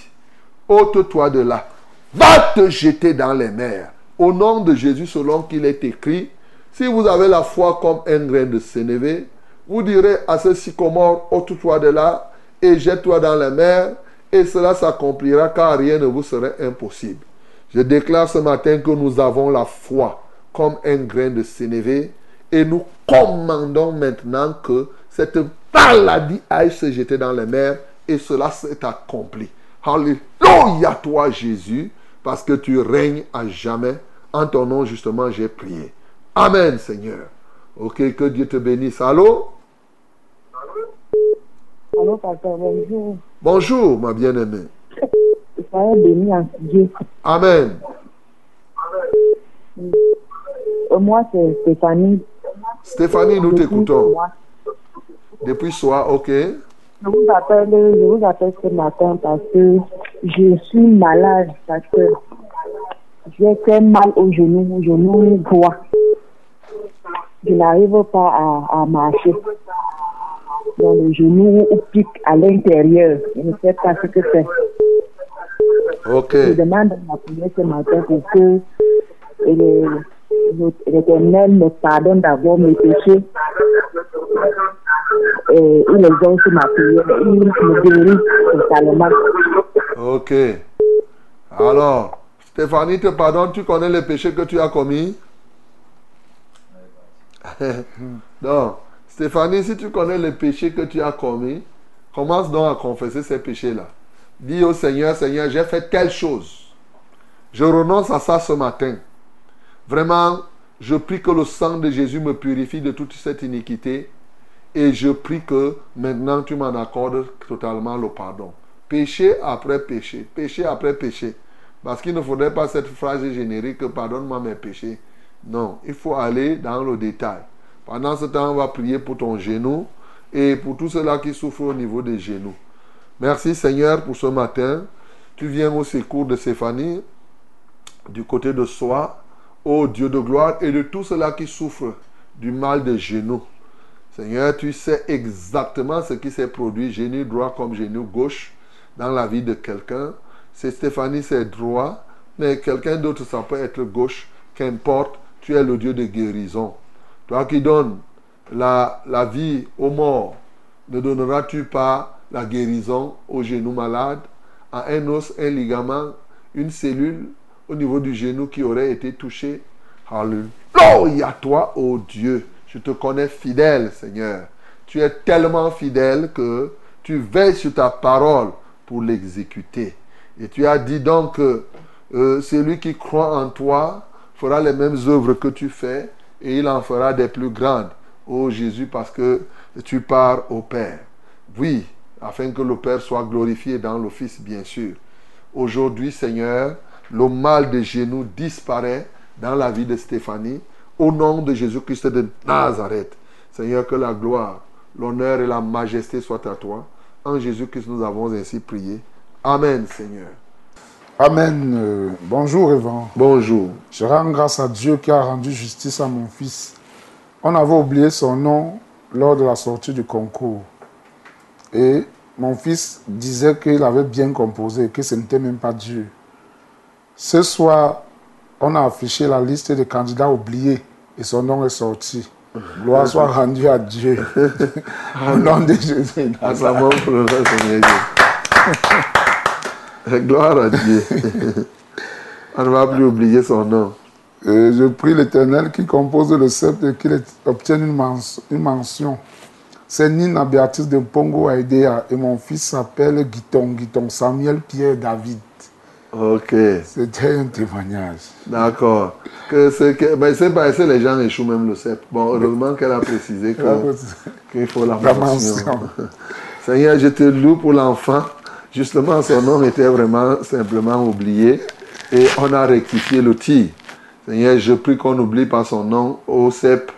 ôte-toi de là. Va te jeter dans les mers. Au nom de Jésus, selon qu'il est écrit, si vous avez la foi comme un grain de sénévé, vous direz à ce sycomore, ôte-toi de là et jette-toi dans les mers, et cela s'accomplira car rien ne vous serait impossible. Je déclare ce matin que nous avons la foi comme un grain de sénévé et nous commandons maintenant que cette maladie aille se jeter dans les mers et cela s'est accompli. Alléluia toi Jésus parce que tu règnes à jamais. En ton nom justement j'ai prié. Amen Seigneur. Ok, que Dieu te bénisse. Allô? Allô, pasteur, bonjour. Bonjour ma bien-aimée. Amen. Moi, c'est Stéphanie. Stéphanie, nous t'écoutons. Depuis soir, ok. Je vous appelle, je vous appelle ce matin parce que je suis malade, parce que j'ai très mal au genou, au genou droit. Je n'arrive pas à, à marcher. Donc le genou pique à l'intérieur. Je ne sais pas ce que c'est. Ok. Je demande à ma prière ce matin pour que l'Éternel me pardonne d'avoir mes péchés. Et il exauce ma prière. Il me guérit totalement. Ok. Alors, Stéphanie te pardonne, tu connais les péchés que tu as commis? [laughs] Donc, Stéphanie, si tu connais les péchés que tu as commis, commence donc à confesser ces péchés-là. Dis au Seigneur, Seigneur, j'ai fait telle chose. Je renonce à ça ce matin. Vraiment, je prie que le sang de Jésus me purifie de toute cette iniquité. Et je prie que maintenant tu m'en accordes totalement le pardon. Péché après péché, péché après péché. Parce qu'il ne faudrait pas cette phrase générique, pardonne-moi mes péchés. Non, il faut aller dans le détail. Pendant ce temps, on va prier pour ton genou et pour tous ceux-là qui souffrent au niveau des genoux. Merci Seigneur pour ce matin. Tu viens au secours de Stéphanie, du côté de soi, ô Dieu de gloire, et de tous ceux-là qui souffrent du mal des genoux. Seigneur, tu sais exactement ce qui s'est produit, genou droit comme genou gauche, dans la vie de quelqu'un. C'est Stéphanie, c'est droit, mais quelqu'un d'autre, ça peut être gauche. Qu'importe, tu es le Dieu de guérison. Toi qui donnes la, vie aux morts, ne donneras-tu pas la guérison au genou malade, à un os, un ligament, une cellule au niveau du genou qui aurait été touché? Alléluia, toi, ô Dieu. Je te connais fidèle, Seigneur. Tu es tellement fidèle que tu veilles sur ta parole pour l'exécuter. Et tu as dit donc que euh, celui qui croit en toi fera les mêmes œuvres que tu fais et il en fera des plus grandes. Ô Jésus, parce que tu pars au Père. Oui, afin que le Père soit glorifié dans le Fils, bien sûr. Aujourd'hui, Seigneur, le mal des genoux disparaît dans la vie de Stéphanie. Au nom de Jésus-Christ de Nazareth. Seigneur, que la gloire, l'honneur et la majesté soient à toi. En Jésus-Christ, nous avons ainsi prié. Amen, Seigneur. Amen. Euh, bonjour, Evan. Bonjour. Je rends grâce à Dieu qui a rendu justice à mon fils. On avait oublié son nom lors de la sortie du concours. Et mon fils disait qu'il avait bien composé, que ce n'était même pas Dieu. Ce soir, on a affiché la liste des candidats oubliés et son nom est sorti. Gloire soit rendue à Dieu. [laughs] Au nom de Jésus. Nom du Seigneur Dieu. [laughs] Gloire à Dieu. [laughs] On ne va plus oublier son nom. Et je prie l'Éternel qui compose le sceptre et qu'il obtienne une, mens- une mention. C'est Nina Béatrice de Pongo Aidea et mon fils s'appelle Guiton, Guiton Samuel Pierre David. Ok. C'était un témoignage. D'accord. Que c'est que, ben c'est pas c'est les gens échouent même le CEP. Bon, heureusement qu'elle a précisé qu'il faut la, La mention. mention. [laughs] Seigneur, je te loue pour l'enfant. Justement, son nom était vraiment simplement oublié et on a rectifié le tir. Seigneur, je prie qu'on n'oublie pas son nom au CEP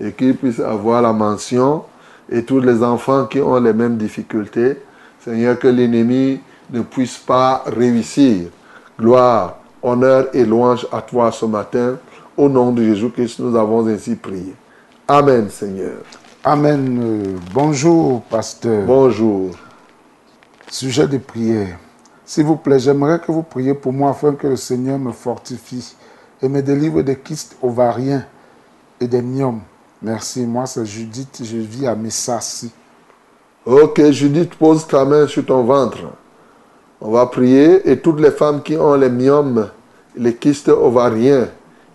et qu'il puisse avoir la mention et tous les enfants qui ont les mêmes difficultés. Seigneur, que l'ennemi ne puisse pas réussir. Gloire honneur et louange à toi ce matin. Au nom de Jésus-Christ, nous avons ainsi prié. Amen, Seigneur. Amen. Bonjour, pasteur. Bonjour. Sujet de prière. S'il vous plaît, j'aimerais que vous priez pour moi afin que le Seigneur me fortifie et me délivre des kystes ovariens et des myomes. Merci. Moi, c'est Judith. Je vis à Messassi. Ok, Judith, pose ta main sur ton ventre. On va prier et toutes les femmes qui ont les myomes, les kystes ovariens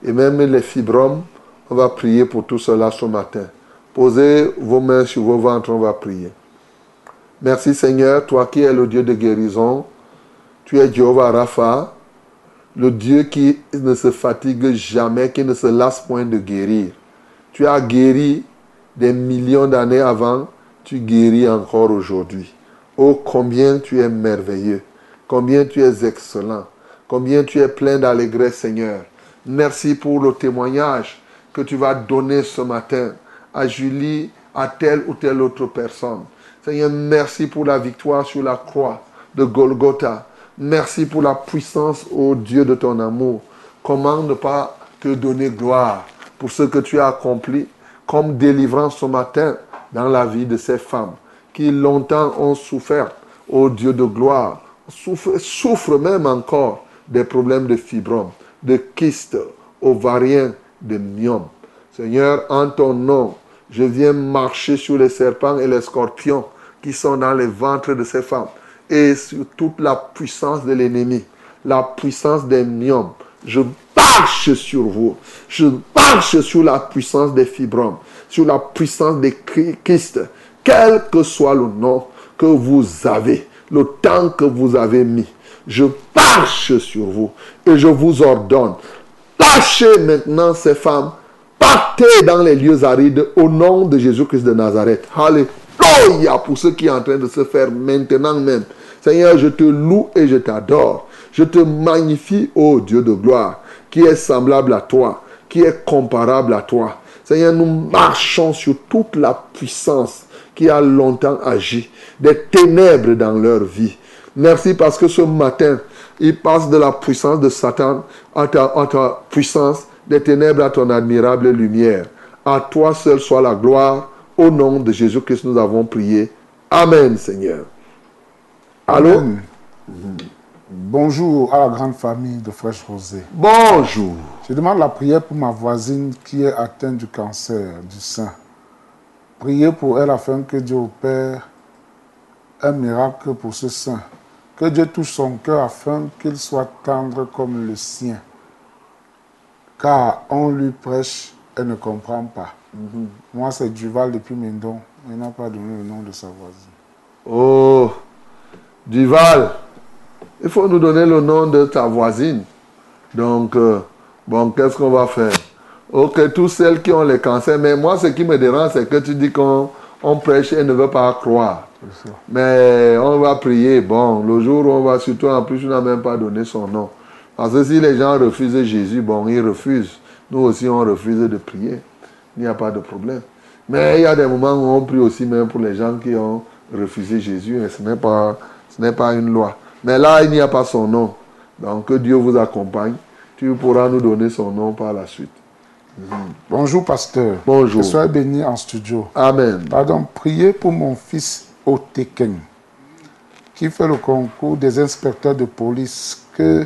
et même les fibromes, on va prier pour tout cela ce matin. Posez vos mains sur vos ventres, on va prier. Merci Seigneur, toi qui es le Dieu de guérison. Tu es Jéhovah Rapha, le Dieu qui ne se fatigue jamais, qui ne se lasse point de guérir. Tu as guéri des millions d'années avant, tu guéris encore aujourd'hui. Oh, combien tu es merveilleux, combien tu es excellent, combien tu es plein d'allégresse, Seigneur. Merci pour le témoignage que tu vas donner ce matin à Julie, à telle ou telle autre personne. Seigneur, merci pour la victoire sur la croix de Golgotha. Merci pour la puissance, ô Dieu de ton amour. Comment ne pas te donner gloire pour ce que tu as accompli comme délivrance ce matin dans la vie de ces femmes qui longtemps ont souffert, ô Dieu de gloire, souffrent, même encore des problèmes de fibrome, de kystes ovariens, de myomes. Seigneur, en ton nom, je viens marcher sur les serpents et les scorpions qui sont dans les ventres de ces femmes et sur toute la puissance de l'ennemi, la puissance des myomes. Je marche sur vous. Je marche sur la puissance des fibromes, sur la puissance des kystes, quel que soit le nom que vous avez, le temps que vous avez mis. Je marche sur vous et je vous ordonne, lâchez maintenant ces femmes, partez dans les lieux arides au nom de Jésus-Christ de Nazareth. Pour ce qui est en train de se faire maintenant même. Seigneur, je te loue et je t'adore. Je te magnifie, ô Dieu de gloire, qui est semblable à toi, qui est comparable à toi. Seigneur, nous marchons sur toute la puissance qui a longtemps agi, des ténèbres dans leur vie. Merci parce que ce matin, ils passent de la puissance de Satan à ta, à puissance, des ténèbres à ton admirable lumière. À toi seul soit la gloire. Au nom de Jésus-Christ, nous avons prié. Amen, Seigneur. Allô? Amen. Bonjour à la grande famille de Fraîche Rosée. Bonjour. Je demande la prière pour ma voisine qui est atteinte du cancer du sein. Priez pour elle afin que Dieu opère un miracle pour ce sein. Que Dieu touche son cœur afin qu'il soit tendre comme le sien. Car on lui prêche, elle ne comprend pas. Moi, c'est Duval depuis Mendon. Il n'a pas donné le nom de sa voisine. Oh, Duval, il faut nous donner le nom de ta voisine. Donc, euh, bon, qu'est-ce qu'on va faire? Ok, tous celles qui ont les cancers, mais moi, ce qui me dérange, c'est que tu dis qu'on on prêche et ne veut pas croire. Mais on va prier. Bon, le jour où on va, surtout en plus, tu n'as même pas donné son nom. Parce que si les gens refusent Jésus, bon, ils refusent. Nous aussi, on refuse de prier. Il n'y a pas de problème. Mais il y a des moments où on prie aussi même pour les gens qui ont refusé Jésus. Et ce n'est pas, ce n'est pas une loi. Mais là, il n'y a pas son nom. Donc, que Dieu vous accompagne. Tu pourras nous donner son nom par la suite. Bonjour, pasteur. Bonjour. Que soyez béni en studio. Amen. Pardon, priez pour mon fils Oteken, qui fait le concours des inspecteurs de police. Que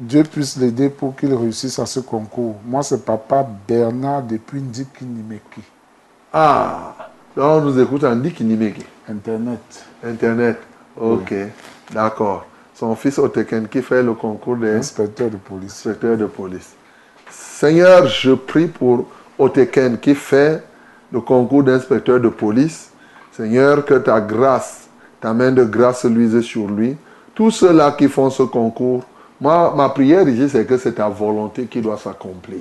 Dieu puisse l'aider pour qu'il réussisse à ce concours. Moi, c'est papa Bernard depuis Ndikinimeki. Ah, là, on nous écoute en Ndikinimeki. Internet. Internet. Ok, d'accord. Son fils Oteken qui fait le concours des inspecteurs de police. Inspecteur de police. Seigneur, je prie pour Oteken qui fait le concours d'inspecteur de police. Seigneur, que ta grâce, ta main de grâce luise sur lui. Tous ceux-là qui font ce concours, ma prière ici, c'est que c'est ta volonté qui doit s'accomplir.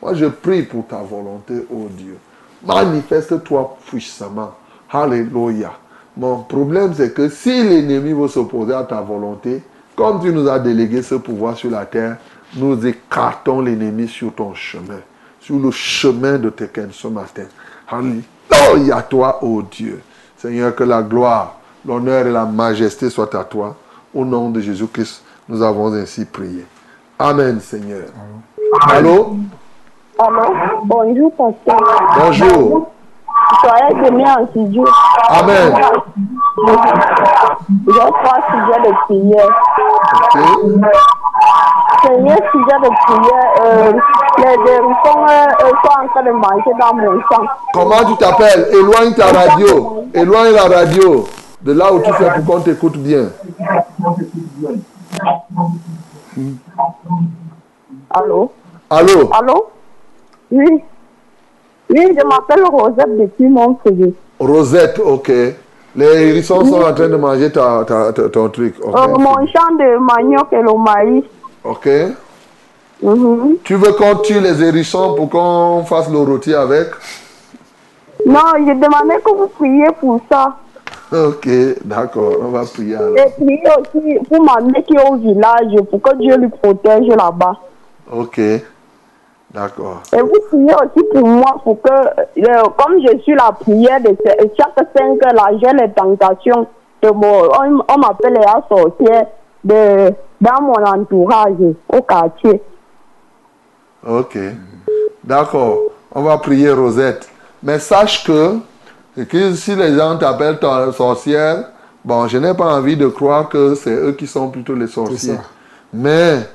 Moi, je prie pour ta volonté, oh Dieu. Manifeste-toi puissamment. Alléluia. Mon problème, c'est que si l'ennemi veut s'opposer à ta volonté, comme tu nous as délégué ce pouvoir sur la terre, nous écartons l'ennemi sur ton chemin, sur le chemin de Teken ce matin. Alléluia toi, ô Dieu. Seigneur, que la gloire, l'honneur et la majesté soient à toi. Au nom de Jésus-Christ, nous avons ainsi prié. Amen, Seigneur. Allô? Allô Bonjour, pasteur. Bonjour. Soyez bénis en studio. Amen. J'ai trois sujets de prière. Premier sujet de prière, euh, les hérissons euh, sont en train de manger dans mon sang. Comment tu t'appelles? Éloigne ta radio. Éloigne la radio de là où tu fais pour qu'on t'écoute bien. Allô? Allô? Allô? Oui. Oui, je m'appelle Rosette depuis mon CV. Rosette, ok. Les hérissons sont en train de manger ta, ta- ta- ton truc. ok. Euh, mon champ de manioc et le maïs. Ok. Mhm. Tu veux qu'on tue les hérissons pour qu'on fasse le rôti avec? Non, je demandais que vous priez pour ça. Ok, d'accord, on va prier alors. Et priez aussi pour ma mère qui est au village, pour que Dieu lui protège là-bas. Ok, d'accord. Et vous priez aussi pour moi, pour que, euh, comme je suis la prière de chaque cinq heures, là, j'ai les tentations de mon, on, on m'appelle la sorcière de, dans mon entourage, au quartier. Ok, d'accord. On va prier Rosette. Mais sache que, que si les gens t'appellent ta- sorcière, bon, je n'ai pas envie de croire que c'est eux qui sont plutôt les sorciers. Mais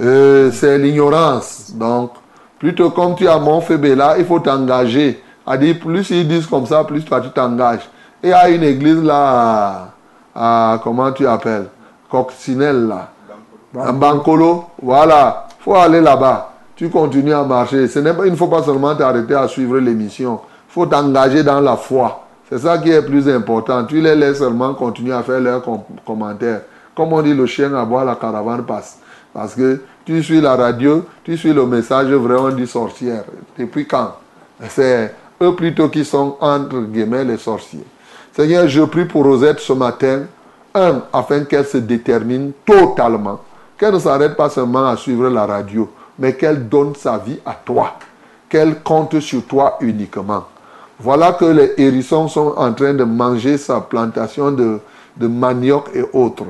euh, c'est l'ignorance. Donc, plutôt comme tu as mon là, il faut t'engager. À dire, plus ils disent comme ça, plus toi tu t'engages. Et il a une église là, à, à- comment tu appelles? Coccinelle là. Un Bancolo, voilà, faut aller là-bas. Tu continues à marcher. Ce n'est pas, il ne faut pas seulement t'arrêter à suivre l'émission. Faut t'engager dans la foi. C'est ça qui est plus important. Tu les laisses seulement continuer à faire leurs com- commentaires. Comme on dit, le chien à boire, la caravane passe. Parce que tu suis la radio, tu suis le message vrai, on dit sorcière. Depuis quand? C'est eux plutôt qui sont entre guillemets les sorciers. Seigneur, je prie pour Rosette ce matin. Un, afin qu'elle se détermine totalement. Qu'elle ne s'arrête pas seulement à suivre la radio, mais qu'elle donne sa vie à toi. Qu'elle compte sur toi uniquement. Voilà que les hérissons sont en train de manger sa plantation de, manioc et autres.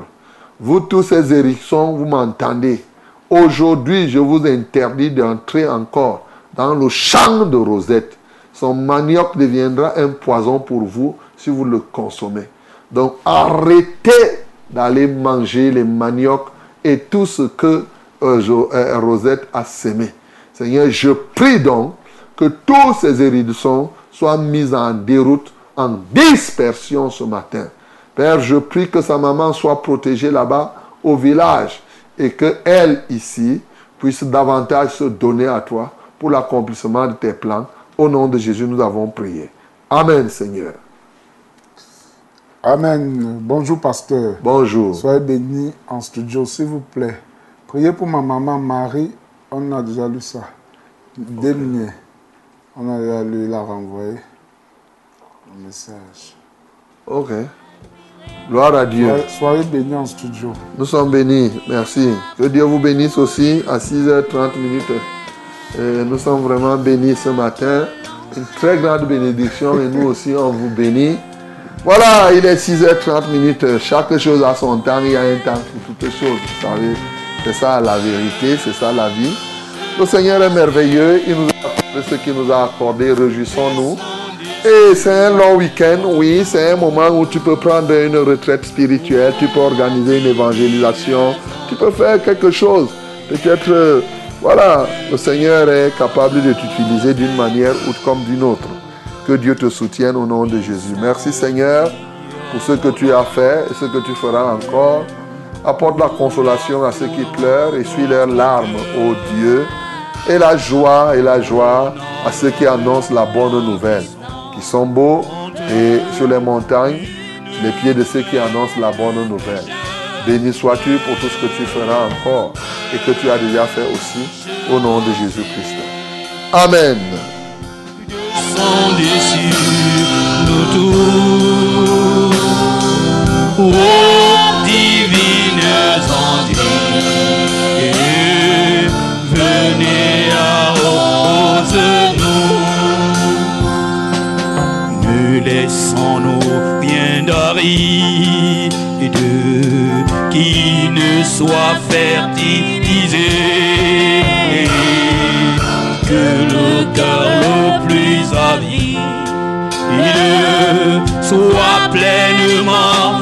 Vous tous ces hérissons, vous m'entendez. Aujourd'hui, je vous interdis d'entrer encore dans le champ de Rosette. Son manioc deviendra un poison pour vous si vous le consommez. Donc arrêtez d'aller manger les maniocs et tout ce que euh, euh, Rosette a sémé. Seigneur, je prie donc que tous ces hérissons soient mis en déroute, en dispersion ce matin. Père, je prie que sa maman soit protégée là-bas au village et que elle ici puisse davantage se donner à toi pour l'accomplissement de tes plans. Au nom de Jésus, nous avons prié. Amen, Seigneur. Amen. Bonjour, pasteur. Bonjour. Soyez bénis en studio, s'il vous plaît. Priez pour ma maman Marie. On a déjà lu ça. Dernier. On a déjà lu, il a renvoyé un message. Ok. Gloire à Dieu. Soyez, bénis en studio. Nous sommes bénis. Merci. Que Dieu vous bénisse aussi à 6h30 minutes. Euh, nous sommes vraiment bénis ce matin. Une très grande bénédiction et nous aussi on vous bénit. Voilà, il est 6h30 minutes. Chaque chose a son temps. Il y a un temps pour toutes choses. Vous savez, c'est ça la vérité, c'est ça la vie. Le Seigneur est merveilleux. Il nous accordé ce qu'il nous a accordé. Réjouissons-nous. Et c'est un long week-end, oui, c'est un moment où tu peux prendre une retraite spirituelle, tu peux organiser une évangélisation, tu peux faire quelque chose. Peut-être, euh, voilà, le Seigneur est capable de t'utiliser d'une manière ou comme d'une autre. Que Dieu te soutienne au nom de Jésus. Merci Seigneur pour ce que tu as fait et ce que tu feras encore. Apporte la consolation à ceux qui pleurent, essuie leurs larmes, ô Dieu, et la joie et la joie à ceux qui annoncent la bonne nouvelle, qui sont beaux et sur les montagnes, les pieds de ceux qui annoncent la bonne nouvelle. Béni sois-tu pour tout ce que tu feras encore et que tu as déjà fait aussi au nom de Jésus-Christ. Amen. Venez à nous. Ne laissons-nous rien d'aride qui ne soient fertilisés, que nos cœurs le plus avides soient pleinement